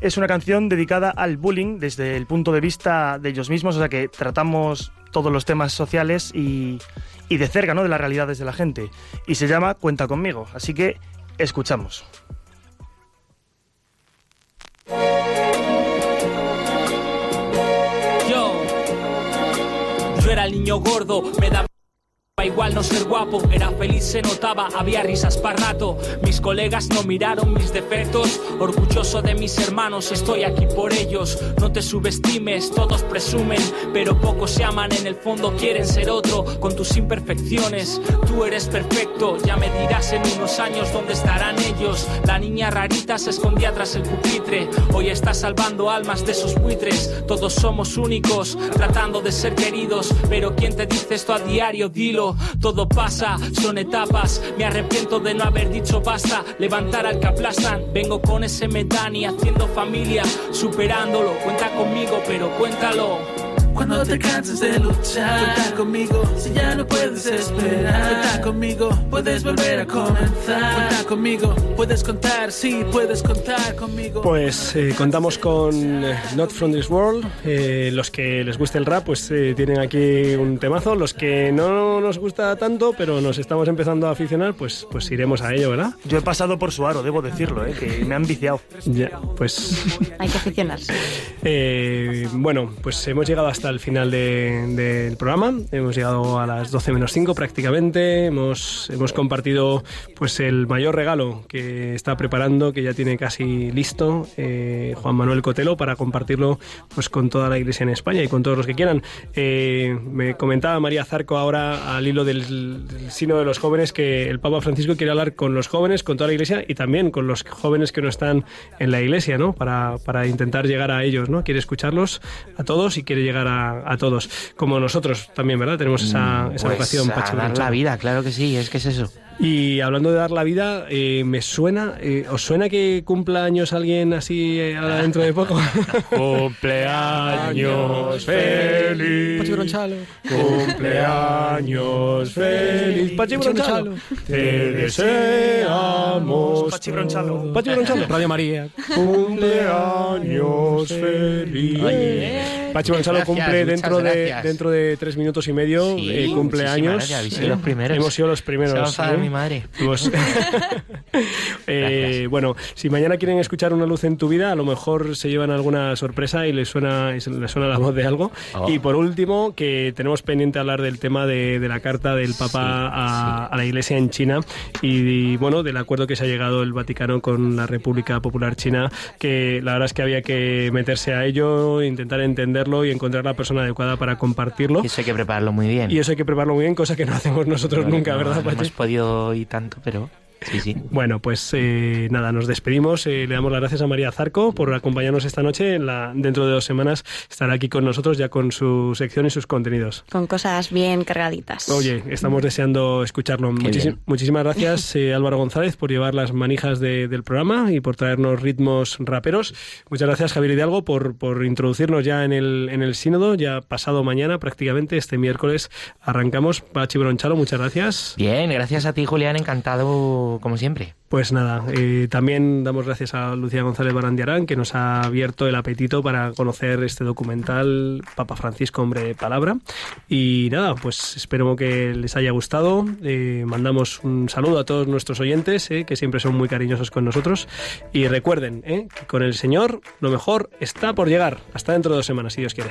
Es una canción dedicada al bullying desde el punto de vista de ellos mismos, o sea que tratamos todos los temas sociales y, de cerca, ¿no? De las realidades de la gente. Y se llama Cuenta conmigo. Así que escuchamos. Yo, yo era el niño gordo, me daba igual no ser guapo, era feliz, se notaba, había risas para rato. Mis colegas no miraron mis defectos, orgulloso de mis hermanos, estoy aquí por ellos. No te subestimes, todos presumen, pero pocos se aman, en el fondo quieren ser otro, con tus imperfecciones. Tú eres perfecto, ya me dirás en unos años dónde estarán ellos. La niña rarita se escondía tras el pupitre, hoy está salvando almas de esos buitres. Todos somos únicos, tratando de ser queridos, pero ¿quién te dice esto a diario? Dilo, todo pasa, son etapas. Me arrepiento de no haber dicho basta, levantar al que aplastan. Vengo con ese Medani haciendo familia, superándolo. Cuenta conmigo, pero cuéntalo. Cuando te canses de luchar, cuenta conmigo. Si ya no puedes esperar, cuenta conmigo. Puedes volver a comenzar. Cuenta conmigo. Puedes contar, sí, puedes contar conmigo. Pues eh, contamos con eh, Not From This World. Eh, los que les guste el rap, pues eh, tienen aquí un temazo. Los que no nos gusta tanto, pero nos estamos empezando a aficionar, pues, pues iremos a ello, ¿verdad? Yo he pasado por su aro, debo decirlo, ¿eh? que me han viciado. Ya, pues Hay que aficionarse. eh, bueno, pues hemos llegado hasta al final de- del programa. Hemos llegado a las 12 menos 5 prácticamente. Hemos, hemos compartido pues el mayor regalo que está preparando, que ya tiene casi listo eh, Juan Manuel Cotelo para compartirlo pues con toda la iglesia en España y con todos los que quieran. Eh, me comentaba María Zarco ahora al hilo del, del sino de los jóvenes que el Papa Francisco quiere hablar con los jóvenes, con toda la iglesia y también con los jóvenes que no están en la iglesia, ¿no? Para, para intentar llegar a ellos, ¿no? Quiere escucharlos a todos y quiere llegar a, a todos. Como nosotros también, ¿verdad? Tenemos esa, esa Pues vocación, a Pachi dar la vida, claro que sí, es que es eso. Y hablando de dar la vida, eh, me suena, eh, ¿os suena que cumpla años alguien así eh, dentro de poco? Cumpleaños feliz. Pachi Bronchalo. Cumpleaños feliz. Pachi Bronchalo. Te deseamos. Pachi Bronchalo. Pachi Bronchalo. Radio María. Cumpleaños feliz. Pachi Gonzalo Gracias, cumple dentro de, dentro de tres minutos y medio, Sí, eh, cumpleaños. gracias, habéis sido los primeros. Hemos sido los Se va a primeros. Madre. Hemos- Eh, bueno, si mañana quieren escuchar una luz en tu vida, a lo mejor se llevan alguna sorpresa y les suena, y les suena la voz de algo. Oh. Y por último, que tenemos pendiente hablar del tema de, de la carta del Papa a, a la Iglesia en China y, bueno, del acuerdo que se ha llegado el Vaticano con la República Popular China, que la verdad es que había que meterse a ello, intentar entenderlo y encontrar la persona adecuada para compartirlo. Y eso hay que prepararlo muy bien. Y eso hay que prepararlo muy bien, cosa que no hacemos nosotros No, nunca, no, ¿verdad, No hemos podido y tanto, pero sí, sí. Bueno, pues eh, nada, nos despedimos. Eh, le damos las gracias a María Zarco por acompañarnos esta noche. En la, dentro de dos semanas estará aquí con nosotros ya con su sección y sus contenidos. Con cosas bien cargaditas. Oye, estamos deseando escucharlo. Muchísimas gracias, eh, Álvaro González, por llevar las manijas de- del programa y por traernos ritmos raperos. Muchas gracias, Javier Hidalgo, por, por introducirnos ya en el, en el sínodo. Ya pasado mañana, prácticamente, este miércoles, arrancamos. Pachi Bronchalo, muchas gracias. Bien, gracias a ti, Julián, encantado como siempre. Pues nada, eh, también damos gracias a Lucía González Barandiarán, que nos ha abierto el apetito para conocer este documental Papa Francisco, hombre de palabra. Y nada, pues espero que les haya gustado. Eh, mandamos un saludo a todos nuestros oyentes, eh, que siempre son muy cariñosos con nosotros. Y recuerden eh, que con el Señor lo mejor está por llegar. Hasta dentro de dos semanas, si Dios quiere.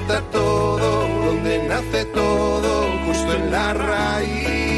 brota todo, donde nace todo, justo en la raíz.